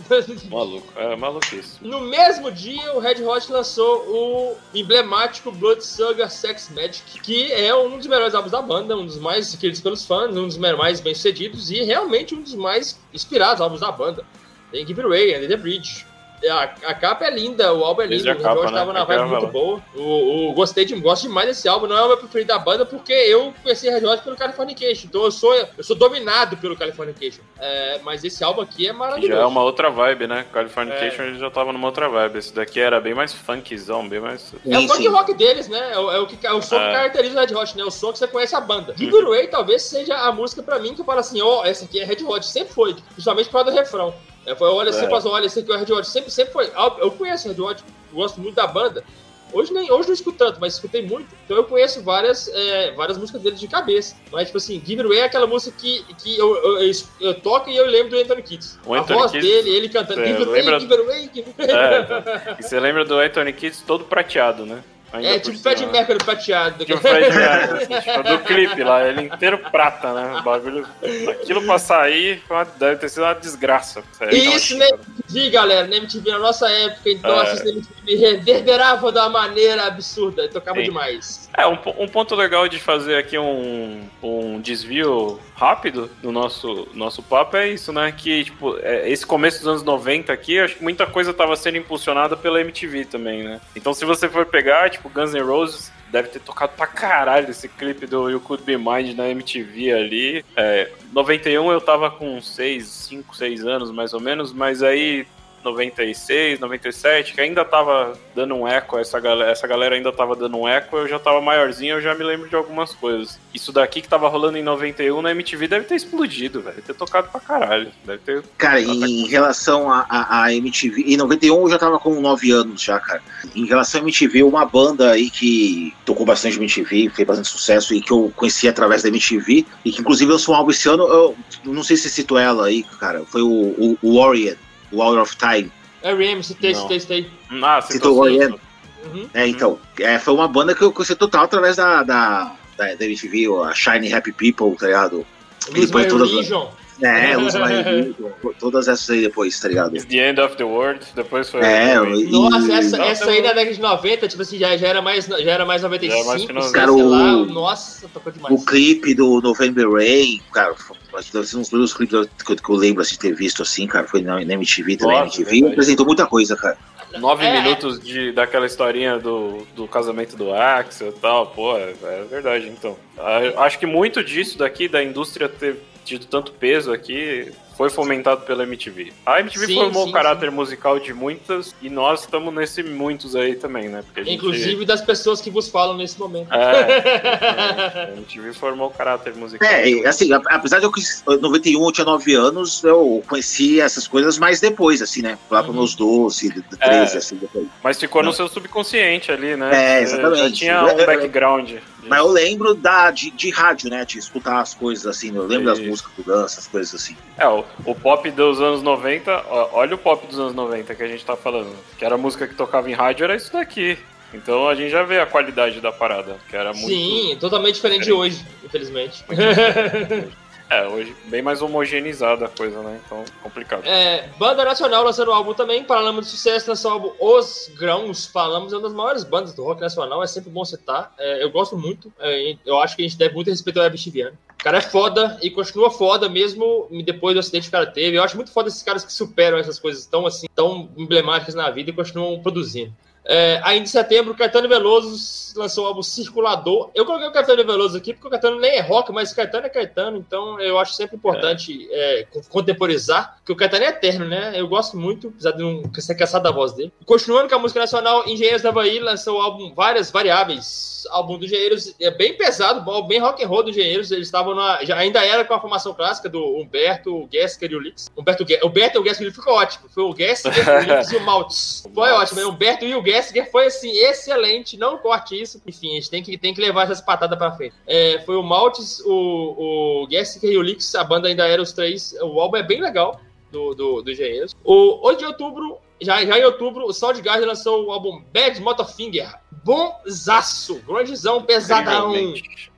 [SPEAKER 3] Maluco, é maluquice.
[SPEAKER 1] No mesmo dia, o Red Hot lançou o emblemático Blood Sugar Sex Magic, que é um dos melhores álbuns da banda, um dos mais queridos pelos fãs, um dos mais bem sucedidos e realmente um dos mais inspirados álbuns da banda. Tem Give It Away, Under the Bridge, a, a, capa é linda, o álbum é lindo, o
[SPEAKER 3] capa,
[SPEAKER 1] Jorge né? tava na vibe muito boa. O, o, gostei de, gosto demais desse álbum, não é o meu preferido da banda, porque eu conheci Red Hot pelo Californication, então eu sou, eu sou dominado pelo Californication. É, mas esse álbum aqui é maravilhoso.
[SPEAKER 3] Já é uma outra vibe, né? Californication é. ele já tava numa outra vibe. Esse daqui era bem mais funkzão, bem mais.
[SPEAKER 1] É o funk rock deles, né? É o, é o, que, é o som que é. caracteriza o Red Hot, né? O som que você conhece a banda. Give It Away talvez seja a música pra mim que eu falo assim, ó, oh, essa aqui é Red Hot, sempre foi, principalmente por causa do refrão. Eu falei, olha, sempre é. olha, esse aqui é o Red Hot. Sempre, sempre foi. Eu conheço o Red Hot, gosto muito da banda. Hoje, nem, hoje não escuto tanto, mas escutei muito. Então eu conheço várias, é, várias músicas dele de cabeça. Mas, tipo assim, Give It Away é aquela música que, que eu, eu, eu, eu toco e eu lembro do Anthony Kids.
[SPEAKER 3] O Anthony
[SPEAKER 1] a voz dele, ele cantando Give It Away, lembra... Give It Away, Give It Away.
[SPEAKER 3] É, e você lembra do Anthony Kids todo prateado, né? Ainda
[SPEAKER 1] É tipo Fred
[SPEAKER 3] né?
[SPEAKER 1] Mercury prateado.
[SPEAKER 3] Que o Fred Mercury, tipo, do clipe lá, ele inteiro prata, né? O bagulho. Aquilo pra sair deve ter sido uma desgraça.
[SPEAKER 1] Isso,
[SPEAKER 3] aquela
[SPEAKER 1] né? MTV, galera, na MTV na nossa época, então
[SPEAKER 3] É.
[SPEAKER 1] assistir MTV reverberava de uma maneira absurda, e tocava
[SPEAKER 3] Sim.
[SPEAKER 1] demais.
[SPEAKER 3] É, um, um ponto legal de fazer aqui um, um desvio rápido do nosso, nosso papo é isso, né? Que, tipo, é, esse começo dos anos 90 aqui, acho que muita coisa tava sendo impulsionada pela MTV também, né? Então, se você for pegar, tipo, Guns N' Roses deve ter tocado pra caralho esse clipe do You Could Be Mind na MTV ali. É, 91 eu tava com 6, 5, 6 anos mais ou menos, mas aí 96, 97, que ainda tava dando um eco, essa galera, essa galera ainda tava dando um eco, eu já tava maiorzinho, eu já me lembro de algumas coisas. Isso daqui que tava rolando em 91 na MTV deve ter explodido, velho. Deve ter tocado pra caralho. Deve ter.
[SPEAKER 2] Cara, em relação a, a, a MTV, em 91 eu já tava com 9 anos já, cara. Em relação a MTV, uma banda aí que tocou bastante MTV, fez bastante sucesso e que eu conheci através da MTV, e que inclusive eu sou um álbum esse ano, eu não sei se cito ela aí, cara, foi o, o, o Warrior, o Hour of Time.
[SPEAKER 1] R.E.M., citei,
[SPEAKER 3] Não.
[SPEAKER 1] citei, citei.
[SPEAKER 3] Ah,
[SPEAKER 2] Citou
[SPEAKER 3] citou
[SPEAKER 2] o Oriente.
[SPEAKER 1] Uhum.
[SPEAKER 2] É, então, é, foi uma banda que eu conheci total através da, da, da, da MTV, a Shiny Happy People, tá ligado?
[SPEAKER 1] Lose
[SPEAKER 2] depois
[SPEAKER 1] My
[SPEAKER 2] todas-
[SPEAKER 1] Religion.
[SPEAKER 2] É, Religion, todas essas aí depois, tá ligado?
[SPEAKER 3] It's the End of the World, depois foi.
[SPEAKER 2] É, e-
[SPEAKER 1] Nossa, essa,
[SPEAKER 3] Não,
[SPEAKER 1] essa aí na década de 90, tipo assim, já, já, era, mais, já era mais 95,
[SPEAKER 3] Já era mais
[SPEAKER 1] sei,
[SPEAKER 3] finalzinho.
[SPEAKER 2] Cara,
[SPEAKER 1] sei
[SPEAKER 2] o-
[SPEAKER 1] lá. Nossa, tocou demais.
[SPEAKER 2] O clipe do November Rain, cara, acho que deve ser um dos primeiros clipes que eu, que eu lembro assim, de ter visto assim, cara, foi na, na MTV também.
[SPEAKER 3] Nossa,
[SPEAKER 2] MTV
[SPEAKER 3] verdade.
[SPEAKER 2] apresentou muita coisa, cara.
[SPEAKER 3] Nove
[SPEAKER 1] É,
[SPEAKER 3] minutos de, daquela historinha do, do casamento do Axel e tal, pô, é, é verdade, então. Ah, Acho que muito disso daqui, da indústria ter tido tanto peso aqui, foi fomentado pela MTV. A MTV
[SPEAKER 1] Sim,
[SPEAKER 3] formou
[SPEAKER 1] sim,
[SPEAKER 3] o caráter musical de muitas e nós estamos nesse muitos aí também, né? Porque a gente-
[SPEAKER 1] Inclusive das pessoas que vos falam nesse momento.
[SPEAKER 3] É, a MTV formou o caráter musical.
[SPEAKER 2] É, e, assim, apesar de eu em 91 eu tinha 9 anos, eu conheci essas coisas mais depois, assim, né? Lá para
[SPEAKER 1] Uhum.
[SPEAKER 2] meus 12, 13,
[SPEAKER 3] É.
[SPEAKER 2] assim, depois.
[SPEAKER 3] Mas ficou no seu subconsciente ali, né?
[SPEAKER 2] É, exatamente.
[SPEAKER 3] Já tinha um
[SPEAKER 2] É, é,
[SPEAKER 3] background.
[SPEAKER 2] Mas eu lembro da, de, de rádio, né? De escutar as coisas assim, eu lembro das
[SPEAKER 3] Isso.
[SPEAKER 2] músicas do Guns, essas coisas assim.
[SPEAKER 3] É, o, o pop dos anos 90, ó, olha o pop dos anos 90 que a gente tá falando. Que era a música que tocava em rádio, era isso daqui. Então a gente já vê a qualidade da parada, que era muito.
[SPEAKER 1] Sim, totalmente diferente de hoje, infelizmente.
[SPEAKER 3] É, hoje bem mais homogeneizada a coisa, né? Então, complicado.
[SPEAKER 1] É, banda nacional lançando o álbum também, Paralama de Sucesso, lançou álbum Os Grãos. Falamos, é uma das maiores bandas do rock nacional, é sempre bom citar. É, eu gosto muito, é, eu acho que a gente deve muito respeito ao Herbert Viana. O cara é foda e continua foda mesmo depois do acidente que o cara teve. Eu acho muito foda esses caras que superam essas coisas tão assim, tão emblemáticas na vida e continuam produzindo. É, ainda em setembro, o Caetano Veloso lançou o álbum Circulador. Eu coloquei o Caetano Veloso aqui porque o Caetano nem é rock, mas o Caetano é Caetano, então eu acho sempre importante é, con- contemporizar, porque o Caetano é eterno, né? Eu gosto muito, apesar de não ser cansado da voz dele. Continuando com a música nacional, Engenheiros da Bahia lançou o álbum Várias Variáveis. Álbum do Engenheiros é bem pesado, bem rock and roll do Engenheiros. Eles estavam na. Já, ainda era com a formação clássica do Humberto, o Gesker e o Lix. Humberto, Ge- Humberto e o o Lix ficou ótimo. Foi o Gesker, o Lix e o Maltz. Foi ótimo. O Humberto e o Gessinger foi assim, excelente. Não corte isso. Enfim, a gente tem que, tem que levar essas patadas pra frente. É, foi o Maltz, o, o Gessinger e o Lix. A banda ainda era os três. O álbum é bem legal do, do, do Engenheiros. O 8 de outubro, já, já em outubro, o Soundgarden lançou o álbum Bad Motorfinger. Bonzaço, grandezão, pesadão.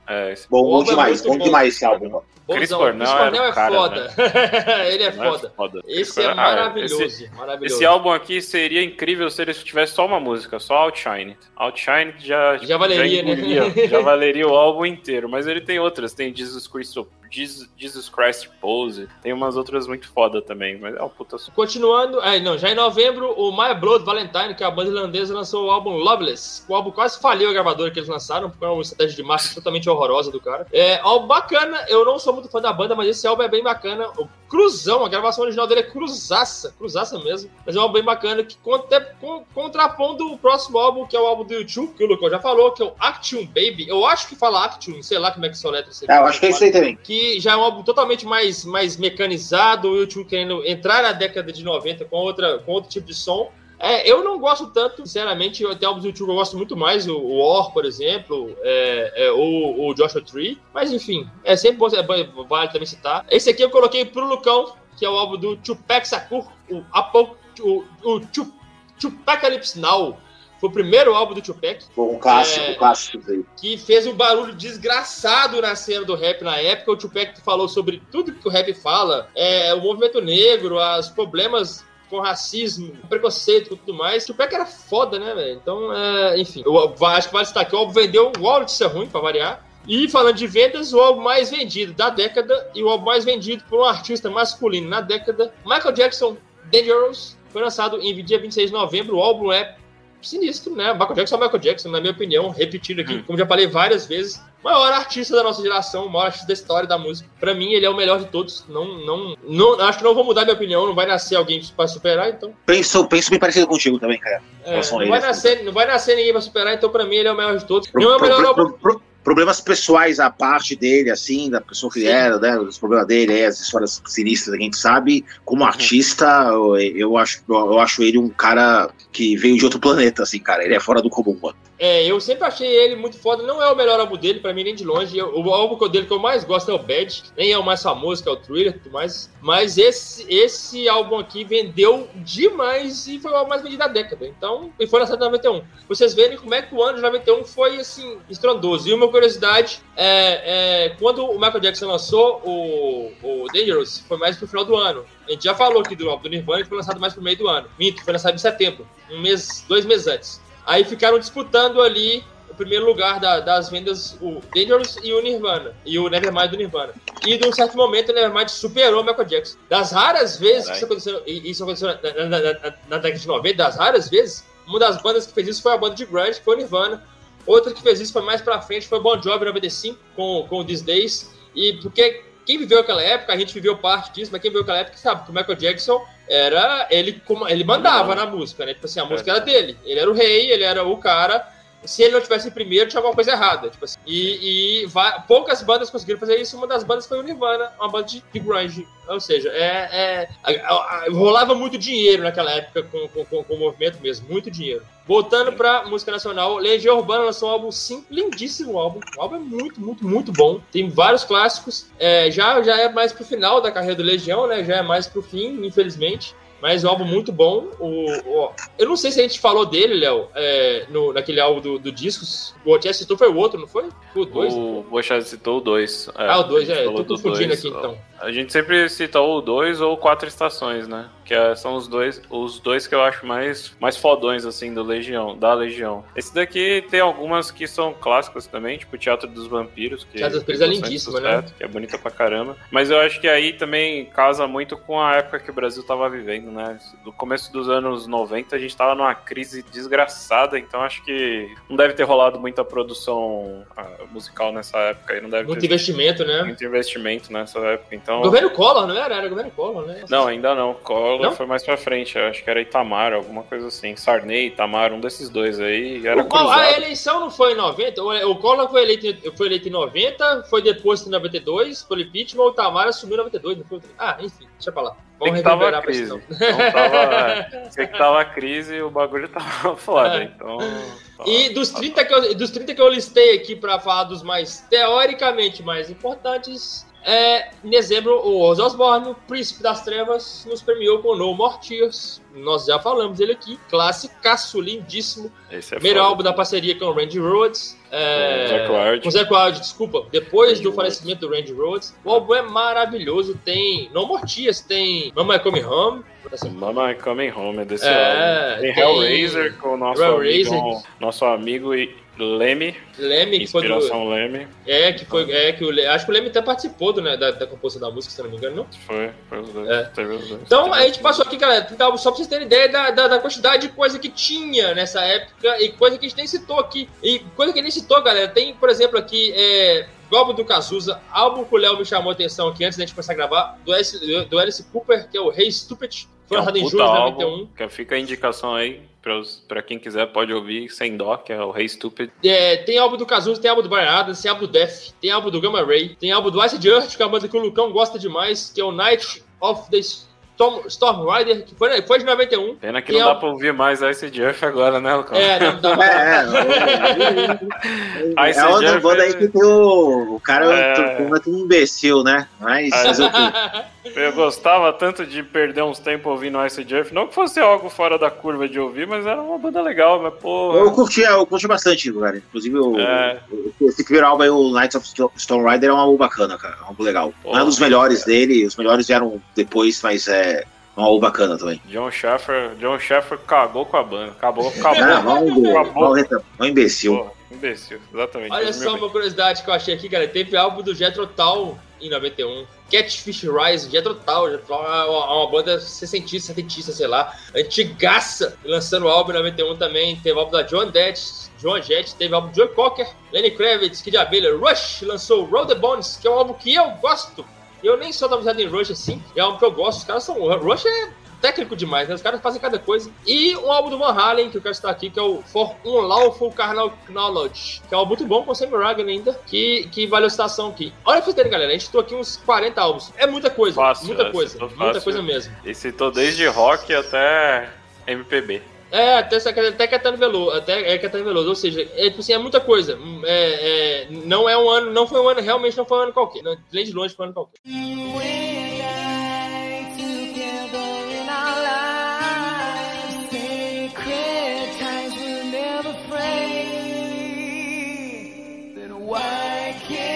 [SPEAKER 3] É, esse
[SPEAKER 2] Bom,
[SPEAKER 1] O
[SPEAKER 2] bom
[SPEAKER 1] é
[SPEAKER 2] demais,
[SPEAKER 1] muito
[SPEAKER 2] bom
[SPEAKER 1] bom.
[SPEAKER 2] demais esse álbum.
[SPEAKER 3] Chris. Cornell
[SPEAKER 1] Chris Cornell
[SPEAKER 3] era
[SPEAKER 1] é
[SPEAKER 3] cara,
[SPEAKER 1] foda. Ele é
[SPEAKER 3] é
[SPEAKER 1] foda.
[SPEAKER 3] foda.
[SPEAKER 1] Esse é
[SPEAKER 3] Cornell- ah,
[SPEAKER 1] maravilhoso.
[SPEAKER 3] esse-
[SPEAKER 1] maravilhoso.
[SPEAKER 3] Esse álbum aqui seria incrível se ele tivesse só uma música, só Outshine. Outshine já,
[SPEAKER 1] Já valeria, né?
[SPEAKER 3] engolia, Já valeria o álbum inteiro, mas ele tem outras, tem Jesus Christ, Jesus, Christ Pose, tem umas outras muito foda também, mas é um puta.
[SPEAKER 1] Continuando, é, não, já em novembro, o My Blood Valentine, que é a banda irlandesa, lançou o álbum Loveless. O álbum quase faliu a gravadora que eles lançaram, porque é uma estratégia de marketing totalmente horrorosa do cara. É álbum bacana, eu não sou muito fã da banda, mas esse álbum é bem bacana. O Cruzão, a gravação original dele é cruzaça, cruzaça mesmo. Mas é um álbum bem bacana que conta, con- contrapondo o próximo álbum, que é o álbum do YouTube, que o Lucão já falou, que é o Actium Baby. Eu acho que fala Actium, sei lá como é que soletra esse
[SPEAKER 2] Ah, eu acho que é isso aí também.
[SPEAKER 1] que já é um álbum totalmente mais, mais mecanizado, o YouTube querendo entrar na década de 90 com, outra, com outro tipo de som. É, eu não gosto tanto, sinceramente, tem álbuns do YouTube que eu gosto muito mais, o, o Or, por exemplo, é, é, ou o Joshua Tree, mas enfim, é sempre bom, é, vale também citar. Esse aqui eu coloquei pro Lucão, que é o álbum do Tupac Shakur, o, Apo, o, o Tup- Tupacalypse Now. Foi o primeiro álbum do Tupac.
[SPEAKER 2] Bom, um clássico,
[SPEAKER 1] É.
[SPEAKER 2] clássico aí.
[SPEAKER 1] que fez um barulho desgraçado na cena do rap na época. O Tupac falou sobre tudo que o rap fala, é, o movimento negro, os problemas com racismo, preconceito e tudo mais. O Tupac era foda, né, velho? Então, é, enfim, eu acho que vale destacar, o álbum vendeu o álbum de ser ruim, pra variar. E falando de vendas, o álbum mais vendido da década e o álbum mais vendido por um artista masculino na década, Michael Jackson Dangerous, foi lançado em dia 26 de novembro. O álbum é sinistro, né? Michael Jackson é Michael Jackson, na minha opinião, repetindo aqui,
[SPEAKER 3] Hum.
[SPEAKER 1] como já falei várias vezes. Maior artista da nossa geração, o maior artista da história da música. Pra mim, ele é o melhor de todos. Não, não, não, acho que não vou mudar minha opinião, não vai nascer alguém pra superar, então.
[SPEAKER 2] Penso, penso bem parecido contigo também, cara.
[SPEAKER 1] É, não, vai
[SPEAKER 2] assim.
[SPEAKER 1] nascer, não vai nascer ninguém pra superar, então pra mim ele é o melhor de todos.
[SPEAKER 2] Pro-
[SPEAKER 1] Não é o melhor
[SPEAKER 2] pro- pro- problemas pessoais à parte dele, assim, da pessoa que
[SPEAKER 1] Sim.
[SPEAKER 2] era, né? Os problemas dele, as histórias sinistras que a gente sabe. Como artista, eu, eu acho, eu acho ele um cara que veio de outro planeta, assim, cara. Ele é fora do comum, mano.
[SPEAKER 1] É, eu sempre achei ele muito foda. Não é o melhor álbum dele, pra mim, nem de longe. O álbum dele que eu mais gosto é o Bad. Nem é o mais famoso, que é o Thriller e tudo mais. Mas esse, esse álbum aqui vendeu demais e foi o álbum mais vendido da década. Então, e foi lançado em 91. Vocês verem como é que o ano de 91 foi, assim, estrondoso. E uma curiosidade, é, é, quando o Michael Jackson lançou o, o Dangerous, foi mais pro final do ano. A gente já falou aqui do álbum do Nirvana, que foi lançado mais pro meio do ano. Minto, foi lançado em setembro. Um mês, dois meses antes. Aí ficaram disputando ali o primeiro lugar da- das vendas, o Dangerous e o Nirvana. E o Nevermind do Nirvana. E de um certo momento o Nevermind superou o Michael Jackson. Das raras vezes que isso aconteceu, e isso aconteceu na, na- na- na- década de 90, das raras vezes, uma das bandas que fez isso foi a banda de grunge, que foi o Nirvana. Outra que fez isso foi mais pra frente, foi o Bon Jovi em 95, com, com o These Days. E porque quem viveu aquela época, a gente viveu parte disso, mas quem viveu aquela época sabe que o Michael Jackson era. Ele, ele mandava na música, né? Tipo assim, a música era dele. Ele era o rei, ele era o cara. Se ele não tivesse em primeiro, tinha alguma coisa errada. Tipo assim. E, e va- poucas bandas conseguiram fazer isso. Uma das bandas foi o Nirvana, uma banda de, de grunge. Ou seja, é, é- a- a- a- rolava muito dinheiro naquela época com, com, com- com o movimento mesmo, muito dinheiro. Voltando pra música nacional, Legião Urbana lançou um álbum sim, lindíssimo álbum. O álbum é muito, muito, muito bom. Tem vários clássicos. É, já, já é mais pro final da carreira do Legião, né? Já é mais pro fim, infelizmente. Mas o álbum muito bom. O, o- eu não sei se a gente falou dele, Léo, é, no, naquele álbum do, do Discos. O Otier citou foi o outro, não foi? O dois?
[SPEAKER 3] O Bochad citou o 2.
[SPEAKER 1] ah, o dois, é. Tô confundindo aqui então.
[SPEAKER 3] A gente sempre cita ou 2 ou quatro estações, né? Que é- são os dois, os dois que eu acho mais, mais fodões, assim, do Legião, da Legião. Esse daqui tem algumas que são clássicas também, tipo o Teatro dos Vampiros. Que
[SPEAKER 1] Teatro dos Vampiros é lindíssimo, né?
[SPEAKER 3] sucesso, Que é bonita pra caramba. Mas eu acho que aí também casa muito com a época que o Brasil tava vivendo, né? Do começo dos anos 90, a gente tava numa crise desgraçada, então acho que não deve ter rolado muita produção ah, musical nessa época aí, não deve
[SPEAKER 1] Muito
[SPEAKER 3] ter
[SPEAKER 1] investimento, né?
[SPEAKER 3] muito investimento nessa época, então...
[SPEAKER 1] Governo Collor, não era? Era governo Collor, né?
[SPEAKER 3] Não, ainda não. Collor
[SPEAKER 1] Não?
[SPEAKER 3] foi mais pra frente. Acho que era Itamar, alguma coisa assim. Sarney, Itamar, um desses dois aí. Era
[SPEAKER 1] O Collor- a eleição não foi em 90? O Collor foi eleito, em- foi eleito em 90, foi deposto em 92, pelo impeachment, o Tamar assumiu em 92, não foi? Ah, enfim, deixa pra lá. Vamos
[SPEAKER 3] que tava a crise.
[SPEAKER 1] não.
[SPEAKER 3] Então tava, sei que tava a crise e o bagulho tava foda.
[SPEAKER 1] É.
[SPEAKER 3] Então.
[SPEAKER 1] E dos 30, que eu, dos 30 que eu listei aqui pra falar dos mais teoricamente mais importantes, é, em dezembro, o Ozzy Osbourne, o Príncipe das Trevas, nos premiou com No More Tears. Nós já falamos dele aqui, classicaço, lindíssimo.
[SPEAKER 3] Esse é
[SPEAKER 1] Primeiro álbum da parceria com o Randy Rhodes. É.
[SPEAKER 3] Com o Zac Wild,
[SPEAKER 1] desculpa. Depois
[SPEAKER 3] Randy
[SPEAKER 1] do falecimento do Randy Rhodes. O álbum é maravilhoso. Tem No More Tears, tem Mama Come Home.
[SPEAKER 3] Mama Coming Home é desse
[SPEAKER 1] É,
[SPEAKER 3] álbum. Tem
[SPEAKER 1] tem
[SPEAKER 3] Hellraiser com o nosso
[SPEAKER 1] Hellraiser.
[SPEAKER 3] amigo, nosso amigo e Leme,
[SPEAKER 1] Leme, que foi do,
[SPEAKER 3] inspiração Leme.
[SPEAKER 1] É, que foi. É, que o, acho que o Leme até participou do, né, da, da composição da música, se não me engano, não?
[SPEAKER 3] Foi, foi os dois.
[SPEAKER 1] É.
[SPEAKER 3] Teve os dois.
[SPEAKER 1] Então a gente passou aqui, galera, só pra vocês terem ideia da, da, da quantidade de coisa que tinha nessa época e coisa que a gente nem citou aqui. E coisa que nem citou, galera, tem, por exemplo, aqui, é, álbum do Cazuza, álbum que o Léo me chamou a atenção aqui antes da gente começar a gravar, do, S, do, Alice Cooper, que é o Hey Stupid, foi
[SPEAKER 3] Que é um
[SPEAKER 1] lançado em julho de
[SPEAKER 3] álbum,
[SPEAKER 1] 91.
[SPEAKER 3] que fica a indicação aí pra, pra quem quiser pode ouvir sem dó, que é o Rei Stupid.
[SPEAKER 1] É, tem álbum do Cazuza, tem álbum do Brian Adams, tem álbum do Def, tem álbum do Gamma Ray, tem álbum do Ice Earth, que é uma banda que o Lucão gosta demais, que é o Night of the Storm, Storm Rider, que foi, foi de 91.
[SPEAKER 3] Pena que
[SPEAKER 1] Tem
[SPEAKER 3] não dá
[SPEAKER 1] al-
[SPEAKER 3] pra ouvir mais Ice Jeff agora, né, Lucão?
[SPEAKER 1] É, não, não,
[SPEAKER 2] É,
[SPEAKER 3] Aí
[SPEAKER 2] é,
[SPEAKER 3] você
[SPEAKER 2] é outra
[SPEAKER 3] já
[SPEAKER 2] banda aí que tem o, o cara
[SPEAKER 3] É.
[SPEAKER 2] é um imbecil, né? Mas
[SPEAKER 3] Eu gostava tanto de perder uns tempos ouvindo Ice Jeff. Não que fosse algo fora da curva de ouvir, mas era uma banda legal, mas pô.
[SPEAKER 2] Eu curti, eu curti bastante, cara. Inclusive, o, é. esse primeiro álbum aí, o Knights of Stone Rider, é um álbum bacana, cara. É um álbum legal. Pô, Não é um dos melhores cara. dele, os melhores vieram depois, mas é. Um álbum bacana também.
[SPEAKER 3] John Schaffer, John Schaffer cagou com a banda. Acabou, acabou.
[SPEAKER 2] Ah, vamos, um imbecil. Pô,
[SPEAKER 3] imbecil, exatamente.
[SPEAKER 1] Olha só uma curiosidade que eu achei aqui, cara. Teve álbum do Jethro Tull em 91. Catfish Rise, Jethro Tull, Jethro Tull é uma banda sessentista, setentista, sei lá, antigaça, lançando o álbum em 91 também. Teve o álbum da John Jett, John Jett, teve o álbum Joe Cocker, Lenny Kravitz, Kid Abelha, Rush lançou Roll the Bones, que é um álbum que eu gosto. Eu nem sou da amizade em Rush assim, é um álbum que eu gosto. Os caras são. Rush é técnico demais, né? Os caras fazem cada coisa. E um álbum do Van Halen, que eu quero citar aqui, que é o For Unlawful Carnal Knowledge, que é um álbum muito bom com o Sam Ragan ainda, que, que vale a citação aqui. Olha pra vocês terem, galera, a gente citou aqui uns 40 álbuns. É muita coisa, fácil, muita é, coisa, muita coisa mesmo.
[SPEAKER 3] E citou desde rock até MPB.
[SPEAKER 1] É, até, até Caetano Veloso, até é Caetano Veloso, ou seja, é, tipo assim, é muita coisa. É, é, não é um ano, não foi um ano, realmente não foi um ano qualquer. Nem de longe foi um ano qualquer. then why can't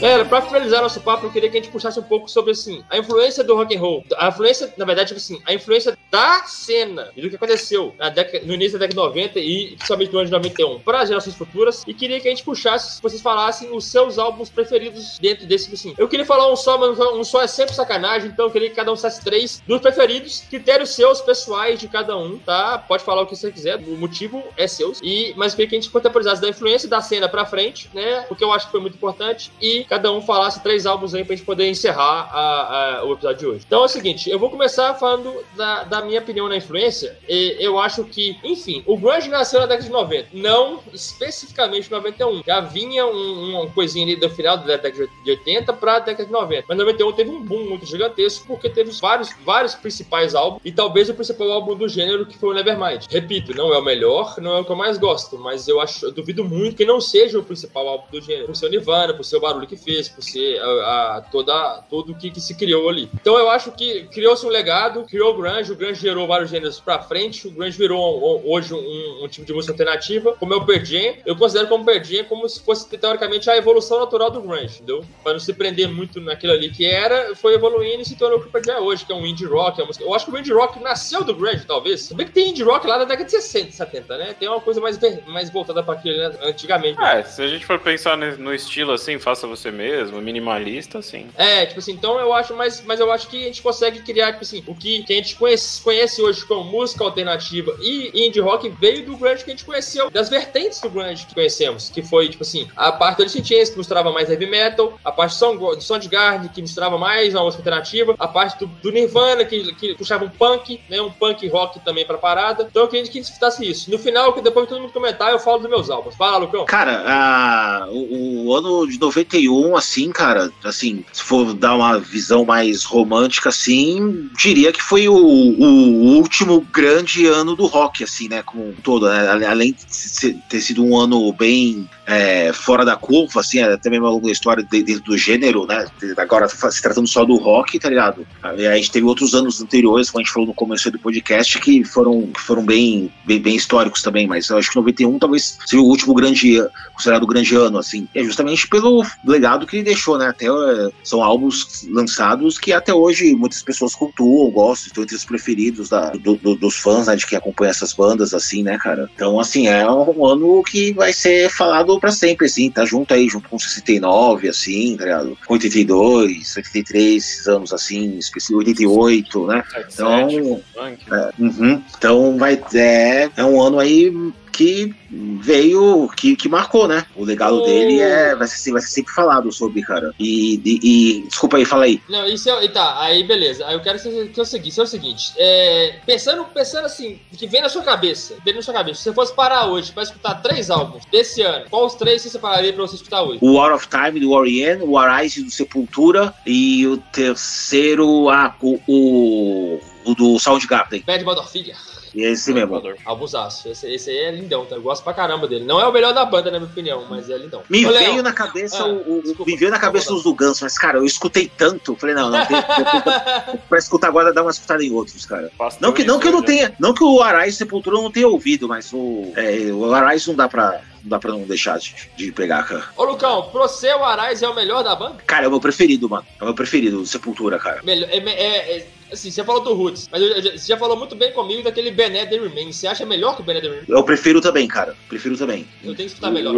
[SPEAKER 1] Galera, pra finalizar nosso papo, eu queria que a gente puxasse um pouco sobre, assim, a influência do rock and roll. A influência, na verdade, tipo assim, a influência da cena e do que aconteceu na década, no início da década de 90 e principalmente no ano de 91 para as gerações futuras. E queria que a gente puxasse, vocês falassem os seus álbuns preferidos dentro desse, tipo assim. Eu queria falar um só, mas um só é sempre sacanagem, então eu queria que cada um dissesse três dos preferidos, critérios seus, pessoais de cada um, tá? Pode falar o que você quiser, o motivo é seu. E, mas queria que a gente contemporizasse da influência da cena pra frente, né? Porque eu acho que foi muito importante. E cada um falasse três álbuns aí pra gente poder encerrar a, a, o episódio de hoje. Então é o seguinte, eu vou começar falando da, da minha opinião na influência. E eu acho que, enfim, o grunge nasceu na década de 90, não especificamente 91. Já vinha um, uma coisinha ali do final da década de 80 pra década de 90. Mas 91 teve um boom muito gigantesco porque teve vários, vários principais álbuns e talvez o principal álbum do gênero que foi o Nevermind. Repito, não é o melhor, não é o que eu mais gosto, mas eu acho, eu duvido muito que não seja o principal álbum do gênero, por ser o Nirvana, por ser o barulho que fez, por ser a, a toda, tudo que, que, se criou ali. Então eu acho que criou-se um legado, criou o grunge, o grunge gerou vários gêneros pra frente, o grunge virou hoje um, um, tipo de música alternativa, como é o Jam. Eu considero como Jam como se fosse, teoricamente, a evolução natural do grunge, entendeu? Pra não se prender muito naquilo ali que era, foi evoluindo e se tornou o que o Jam é hoje, que é um indie rock, é música... Eu acho que o indie rock nasceu do grunge, talvez. Se bem que tem indie rock lá da década de 60, 70, né? Tem uma coisa mais, mais voltada pra aquilo né? antigamente.
[SPEAKER 3] É, se a gente for pensar no estilo assim, faça você mesmo, minimalista, assim.
[SPEAKER 1] É, tipo assim, então eu acho, mas, mas eu acho que a gente consegue criar, tipo assim, o que, que a gente conhece, conhece hoje como música alternativa e indie rock veio do grunge que a gente conheceu, das vertentes do grunge que conhecemos, que foi, tipo assim, a parte do Chains, que misturava mais heavy metal, a parte do Soundgarden, que misturava mais uma música alternativa, a parte do, do Nirvana, que, que puxava um punk, né, um punk rock também pra parada. Então eu queria que a gente citasse isso. No final, depois que todo mundo comentar, eu falo dos meus álbuns. Fala, Lucão.
[SPEAKER 2] Cara, a, o, o ano de 91, assim, cara, assim, se for dar uma visão mais romântica, assim, diria que foi o, o último grande ano do rock, assim, né, como um todo, né? além de ter sido um ano bem é, fora da curva, assim, é mesmo uma longa história dentro do gênero, né, agora se tratando só do rock, tá ligado? A gente teve outros anos anteriores, como a gente falou no começo do podcast, que foram, que foram bem, bem, bem históricos também, mas eu acho que 91 talvez seja o último grande, considerado grande ano, assim, é justamente pelo legado que ele deixou, né, até é, são álbuns lançados que até hoje muitas pessoas cultuam, gostam, estão entre os preferidos da, do, do, dos fãs, né, de quem acompanha essas bandas, assim, né, cara? Então, assim, é um ano que vai ser falado para sempre, assim, tá junto aí, junto com 69, assim, tá ligado? 82, 83 anos, assim, 88, né? Então, é, uhum, então vai, é, é um ano aí que veio, que, que marcou, né? O legado dele é, vai, ser, vai ser sempre falado sobre, cara. E, e, e- desculpa aí, fala aí.
[SPEAKER 1] Não, isso é. e Tá, aí beleza. Aí eu quero que você- eu seguisse. É o seguinte: é, pensando, pensando assim, que vem na sua cabeça, vem na sua cabeça. Se você fosse parar hoje pra escutar três álbuns desse ano, qual os três você separaria pra você escutar hoje?
[SPEAKER 2] O War of Time do Orient, o Arise do Sepultura e o terceiro, ah, o, o, o do Soundgarden.
[SPEAKER 1] Bad Motherfinger.
[SPEAKER 2] Esse mesmo.
[SPEAKER 1] Albusaço. Esse, esse aí é lindão, tá? Eu gosto pra caramba dele. Não é o melhor da banda, na minha opinião, mas é lindão.
[SPEAKER 2] Me
[SPEAKER 1] Ô,
[SPEAKER 2] veio na cabeça
[SPEAKER 1] Ah,
[SPEAKER 2] o, o-
[SPEAKER 1] desculpa,
[SPEAKER 2] me veio na cabeça
[SPEAKER 1] desculpa,
[SPEAKER 2] os do Guns, mas cara, eu escutei tanto, falei não, não, tem, pra escutar agora dá uma escutada em outros, cara. Não que, não que eu não tenha, não que o Arais e Sepultura eu não tenha ouvido, mas o, é, o Arais não dá pra, não dá pra não deixar de, de pegar, cara.
[SPEAKER 1] Ô, Lucão, pro você, o Arais é o melhor da banda?
[SPEAKER 2] Cara, é o meu preferido, mano. É o meu preferido, o Sepultura, cara.
[SPEAKER 1] Melhor, é, é- é- assim, você falou do Roots, mas eu- eu- você já falou muito bem comigo daquele Bené The Remain. Você acha melhor que o Bené The Remain?
[SPEAKER 2] Eu prefiro também, cara. Prefiro também.
[SPEAKER 1] Eu tenho que escutar melhor.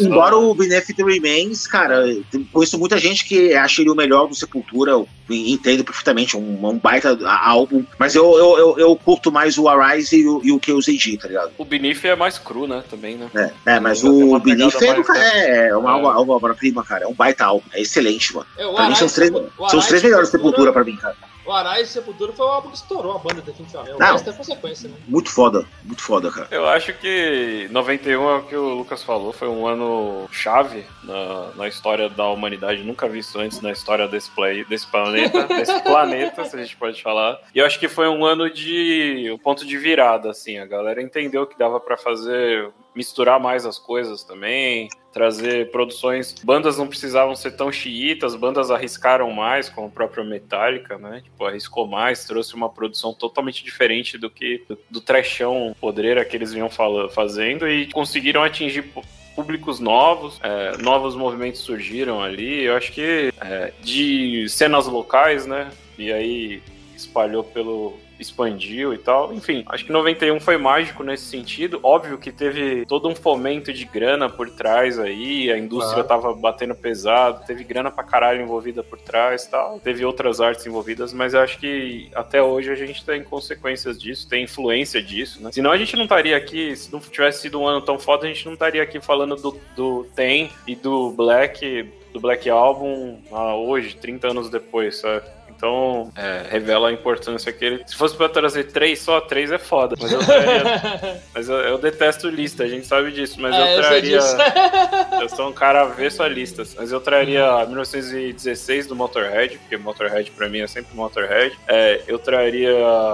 [SPEAKER 2] Embora o Benefit Remains, cara, conheço muita gente que acha ele o melhor do Sepultura, eu entendo perfeitamente, um, um baita álbum, mas eu, eu, eu, eu curto mais o Arise e o, e o KOZG, tá ligado?
[SPEAKER 3] O Beneath é mais cru, né? Também, né?
[SPEAKER 2] É, é mas
[SPEAKER 3] uma
[SPEAKER 2] o Beneath é, do-
[SPEAKER 3] mais-
[SPEAKER 2] é, é uma
[SPEAKER 3] É.
[SPEAKER 2] alma- obra-prima, cara, é um baita álbum, é excelente, mano.
[SPEAKER 1] É,
[SPEAKER 2] Pra mim são os três, são os três melhores
[SPEAKER 1] Sepultura-
[SPEAKER 2] Sepultura pra mim, cara.
[SPEAKER 1] O Arais e Sepultura foi o álbum que estourou a banda, definitivamente.
[SPEAKER 2] Não.
[SPEAKER 1] é consequência, né?
[SPEAKER 2] Muito foda, muito foda, cara.
[SPEAKER 3] Eu acho que 91 é o que o Lucas falou, foi um ano chave na, na história da humanidade, nunca visto antes na história desse, play, desse planeta, desse planeta, se a gente pode falar. E eu acho que foi um ano de um ponto de virada, assim, a galera entendeu que dava pra fazer misturar mais as coisas também, trazer produções, bandas não precisavam ser tão xiitas, bandas arriscaram mais, como a própria Metallica, né? Tipo, arriscou mais, trouxe uma produção totalmente diferente do que do, trechão podreira que eles vinham fala- fazendo e conseguiram atingir públicos novos, é, novos movimentos surgiram ali. Eu acho que é, de cenas locais, né? E aí espalhou pelo expandiu e tal. Enfim, acho que 91 foi mágico nesse sentido. Óbvio que teve todo um fomento de grana por trás aí, a indústria
[SPEAKER 1] Claro.
[SPEAKER 3] tava batendo pesado, teve grana pra caralho envolvida por trás e tal. Teve outras artes envolvidas, mas acho que até hoje a gente tem consequências disso, tem influência disso, né? Senão a gente não estaria aqui, se não tivesse sido um ano tão foda, a gente não estaria aqui falando do, do Tem e do Black, do Black Album ah, hoje, 30 anos depois, sabe? Então, é, revela a importância que ele. Se fosse pra trazer três só, três é foda. Mas eu traria. mas eu, eu detesto lista, a gente sabe disso. Mas
[SPEAKER 1] É,
[SPEAKER 3] eu
[SPEAKER 1] eu
[SPEAKER 3] traria.
[SPEAKER 1] disso.
[SPEAKER 3] Eu sou um cara avesso a listas, mas eu traria 1916 do Motorhead, porque Motorhead pra mim é sempre Motorhead. É, eu traria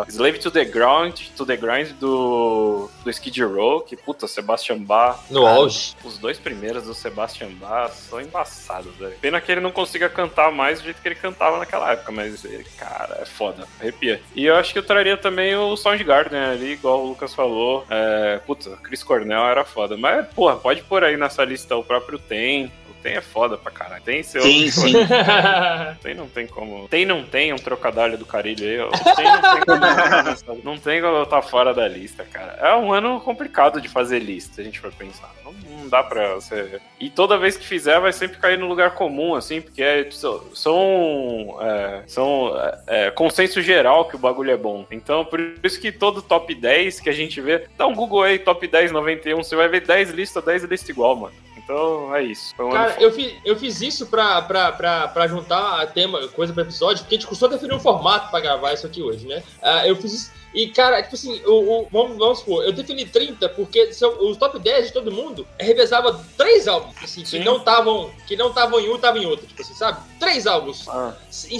[SPEAKER 3] Slave to the Ground, to the Grind do, do Skid Row, que puta, Sebastian Bach.
[SPEAKER 1] No
[SPEAKER 3] cara,
[SPEAKER 1] auge.
[SPEAKER 3] Os dois primeiros do Sebastian Bach são embaçados, velho. Pena que ele não consiga cantar mais do jeito que ele cantava naquela época, mas ele, cara, é foda, arrepia. E eu acho que eu traria também o Soundgarden ali, igual o Lucas falou. É, puta, Chris Cornell era foda. Mas, porra, pode pôr aí nessa lista o próprio Tem. O Tem é foda pra caralho. Tem seu.
[SPEAKER 2] Sim, sim.
[SPEAKER 3] Tem não tem como. Tem não tem é um trocadilho do carilho aí. Tem não tem como. não tem como eu estar fora da lista, cara. É um ano complicado de fazer lista, a gente for pensar. Não, não dá pra você. E toda vez que fizer, vai sempre cair no lugar comum, assim, porque é, são. É, são é, é, consenso geral que o bagulho é bom. Então, por isso que todo top 10 que a gente vê. Dá um Google aí, top 10 91, você vai ver 10 listas, 10 listas igual, mano. Então é isso. Um
[SPEAKER 1] Cara, eu fiz, eu fiz isso pra, pra, pra, pra juntar a tema, coisa pra episódio, porque a gente custou definir um formato pra gravar isso aqui hoje, né? Ah, eu fiz isso. E, cara, tipo assim, o, o- vamos, vamos supor, eu defini 30 porque são, os top 10 de todo mundo revezava três álbuns, assim, que
[SPEAKER 3] Sim.
[SPEAKER 1] não estavam que não estavam em um, estavam em outro, tipo assim, sabe? Três álbuns.
[SPEAKER 3] Ah,
[SPEAKER 1] Em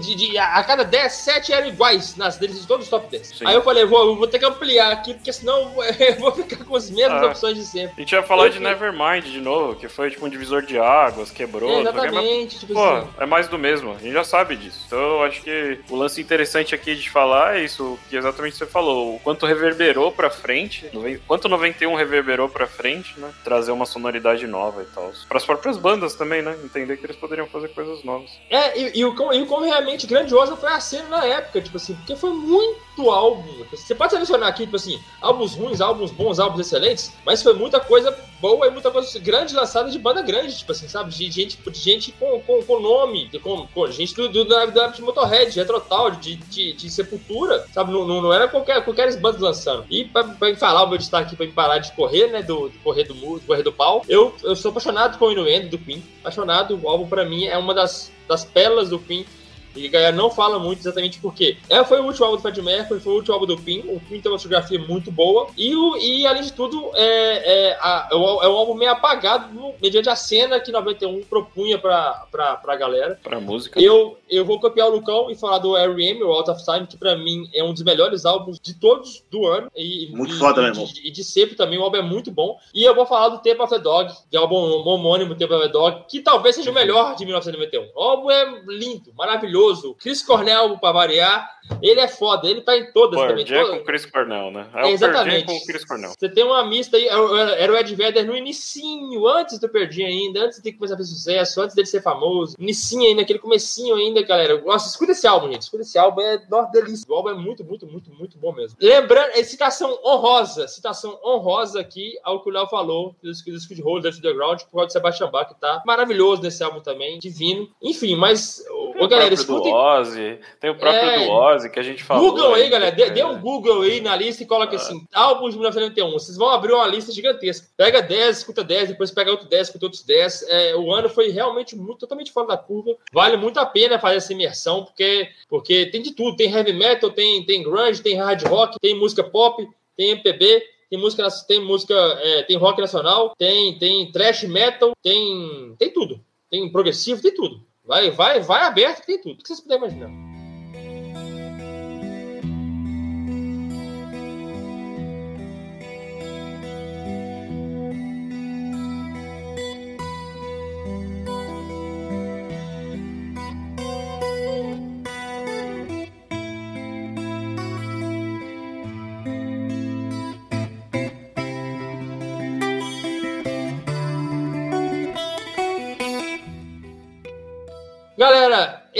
[SPEAKER 1] de, de- a cada 10, 7 eram iguais nas deles de todos os top 10.
[SPEAKER 3] Sim.
[SPEAKER 1] Aí eu falei, vou, vou ter que ampliar aqui, porque senão eu vou ficar com as mesmas
[SPEAKER 3] Ah.
[SPEAKER 1] opções de sempre.
[SPEAKER 3] A gente ia falar
[SPEAKER 1] Eu
[SPEAKER 3] de Nevermind de novo, que foi tipo um divisor de águas, quebrou.
[SPEAKER 1] É,
[SPEAKER 3] mas,
[SPEAKER 1] exatamente, tipo
[SPEAKER 3] Pô,
[SPEAKER 1] assim.
[SPEAKER 3] é mais do mesmo, a gente já sabe disso. Então eu acho que o lance interessante aqui de falar é isso, que exatamente você falou, o quanto reverberou pra frente, quanto 91 reverberou pra frente, né? Trazer uma sonoridade nova e tal. Pras próprias bandas também, né? Entender que eles poderiam fazer coisas novas.
[SPEAKER 1] É, e, e o, e o quão realmente grandiosa foi a cena na época, tipo assim, porque foi muito álbum. Você pode selecionar aqui, tipo assim, álbuns ruins, álbuns bons, álbuns excelentes, mas foi muita coisa boa e muita coisa grande lançada de banda grande, tipo assim, sabe? De gente, de gente com, com, com nome, de, com, com gente do, do, da, da de Motorhead, de Retrotal, de, de, de Sepultura, sabe? Num 91, não era qualquer, qualquer bandas lançando. E pra, pra falar o meu destaque pra parar de correr, né, do, do correr do do correr do pau, eu, eu sou apaixonado com o Inuendo do Queen, apaixonado, o álbum pra mim é uma das, das pérolas do Queen, e a galera não fala muito exatamente por quê. É, foi o último álbum do Fred Mercury, foi o último álbum do Pin. O Pin tem uma fotografia muito boa. E, o, e além de tudo, é, é, a, é, um, é um álbum meio apagado no, mediante a cena que 91 propunha pra, pra, pra galera.
[SPEAKER 3] Pra música.
[SPEAKER 1] Eu, eu vou copiar o Lucão e falar do R.E.M., o Out of Time, que pra mim é um dos melhores álbuns de todos do ano. E,
[SPEAKER 2] muito e, foda,
[SPEAKER 1] meu irmão. E de sempre também, o álbum é muito bom. E eu vou falar do Tempo of the Dog, que é o álbum homônimo Tempo of the Dog, que talvez seja o melhor de 1991. O álbum é lindo, maravilhoso. Chris Cornell pra variar. Ele é foda, ele tá em todas
[SPEAKER 3] também. É com o Chris Cornell, né?
[SPEAKER 1] É, é exatamente. com o Chris Cornell. Você tem uma mista aí, era o Ed Vedder no inicinho, antes do Perdi ainda, antes de começar a fazer sucesso, antes dele ser famoso. Inicinho ainda, aquele comecinho ainda, galera. Nossa, escuta esse álbum, gente. Escuta esse álbum, é nossa, delícia. O álbum é muito, muito, muito, muito bom mesmo. Lembrando, é citação honrosa, citação honrosa aqui ao que o Léo falou, dos Skid Row, Dance the Ground, por causa do Sebastian Bach, que tá maravilhoso nesse álbum também, divino. Enfim, mas, ô, galera, escutem...
[SPEAKER 3] Do Ozzy, tem o próprio é... do Ozzy que a gente falou.
[SPEAKER 1] Google aí, galera. Dê, dê, um Google aí na lista e coloca ah. assim: álbuns de 1991. Vocês vão abrir uma lista gigantesca. Pega 10, escuta 10, depois pega outro 10, escuta outros 10. É, o ano foi realmente muito, totalmente fora da curva. Vale muito a pena fazer essa imersão, porque, porque tem de tudo: tem heavy metal, tem, tem grunge, tem hard rock, tem música pop, tem MPB tem música, tem música, é, tem rock nacional, tem, tem thrash metal, tem, tem tudo. Tem progressivo, tem tudo. Vai, vai, vai aberto, tem tudo. O que vocês puderem imaginar.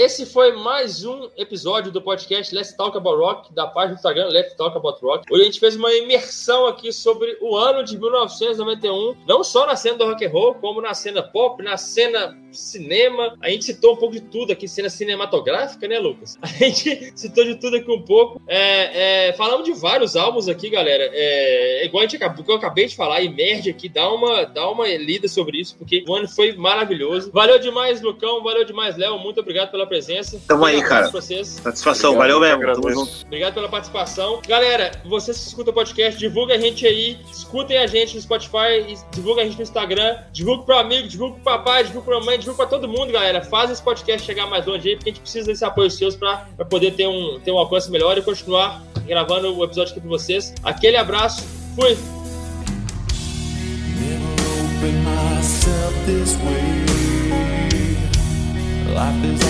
[SPEAKER 1] Esse foi mais um episódio do podcast Let's Talk About Rock, da página do Instagram Let's Talk About Rock. Hoje a gente fez uma imersão aqui sobre o ano de 1991, não só na cena do rock and roll, como na cena pop, na cena cinema. A gente citou um pouco de tudo aqui, cena cinematográfica, né, Lucas? A gente citou de tudo aqui um pouco. É, é, falamos de vários álbuns aqui, galera. É, é igual a gente acabou, que eu acabei de falar, emerge aqui, dá uma, dá uma lida sobre isso, porque o ano foi maravilhoso. Valeu demais, Lucão, valeu demais, Léo. Muito obrigado pela pela presença.
[SPEAKER 2] Tamo aí, cara. Satisfação, Obrigado, valeu mesmo. Tamo junto.
[SPEAKER 1] Obrigado pela participação. Galera, vocês que escutam o podcast, divulga a gente aí, escutem a gente no Spotify, divulga a gente no Instagram, divulga pro amigo, divulga pro papai, divulga pra mãe, divulga pra todo mundo, galera. Faz esse podcast chegar mais longe aí, porque a gente precisa desse apoio seus pra poder ter um, ter um alcance melhor e continuar gravando o episódio aqui pra vocês. Aquele abraço, fui! Life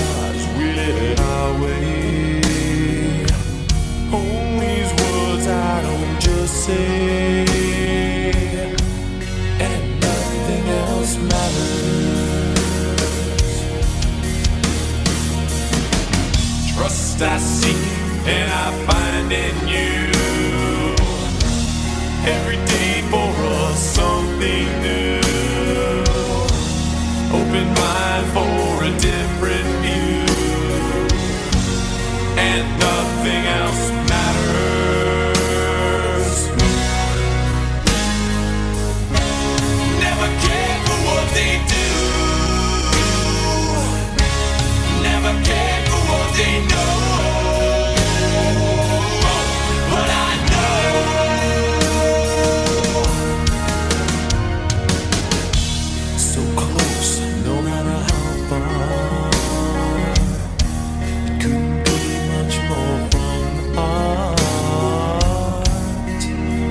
[SPEAKER 1] Trust I seek, and I find in you. Every day for us something new. Open mind for a different view, and nothing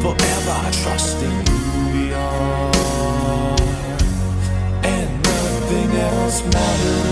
[SPEAKER 4] forever trusting who we are, and nothing else matters.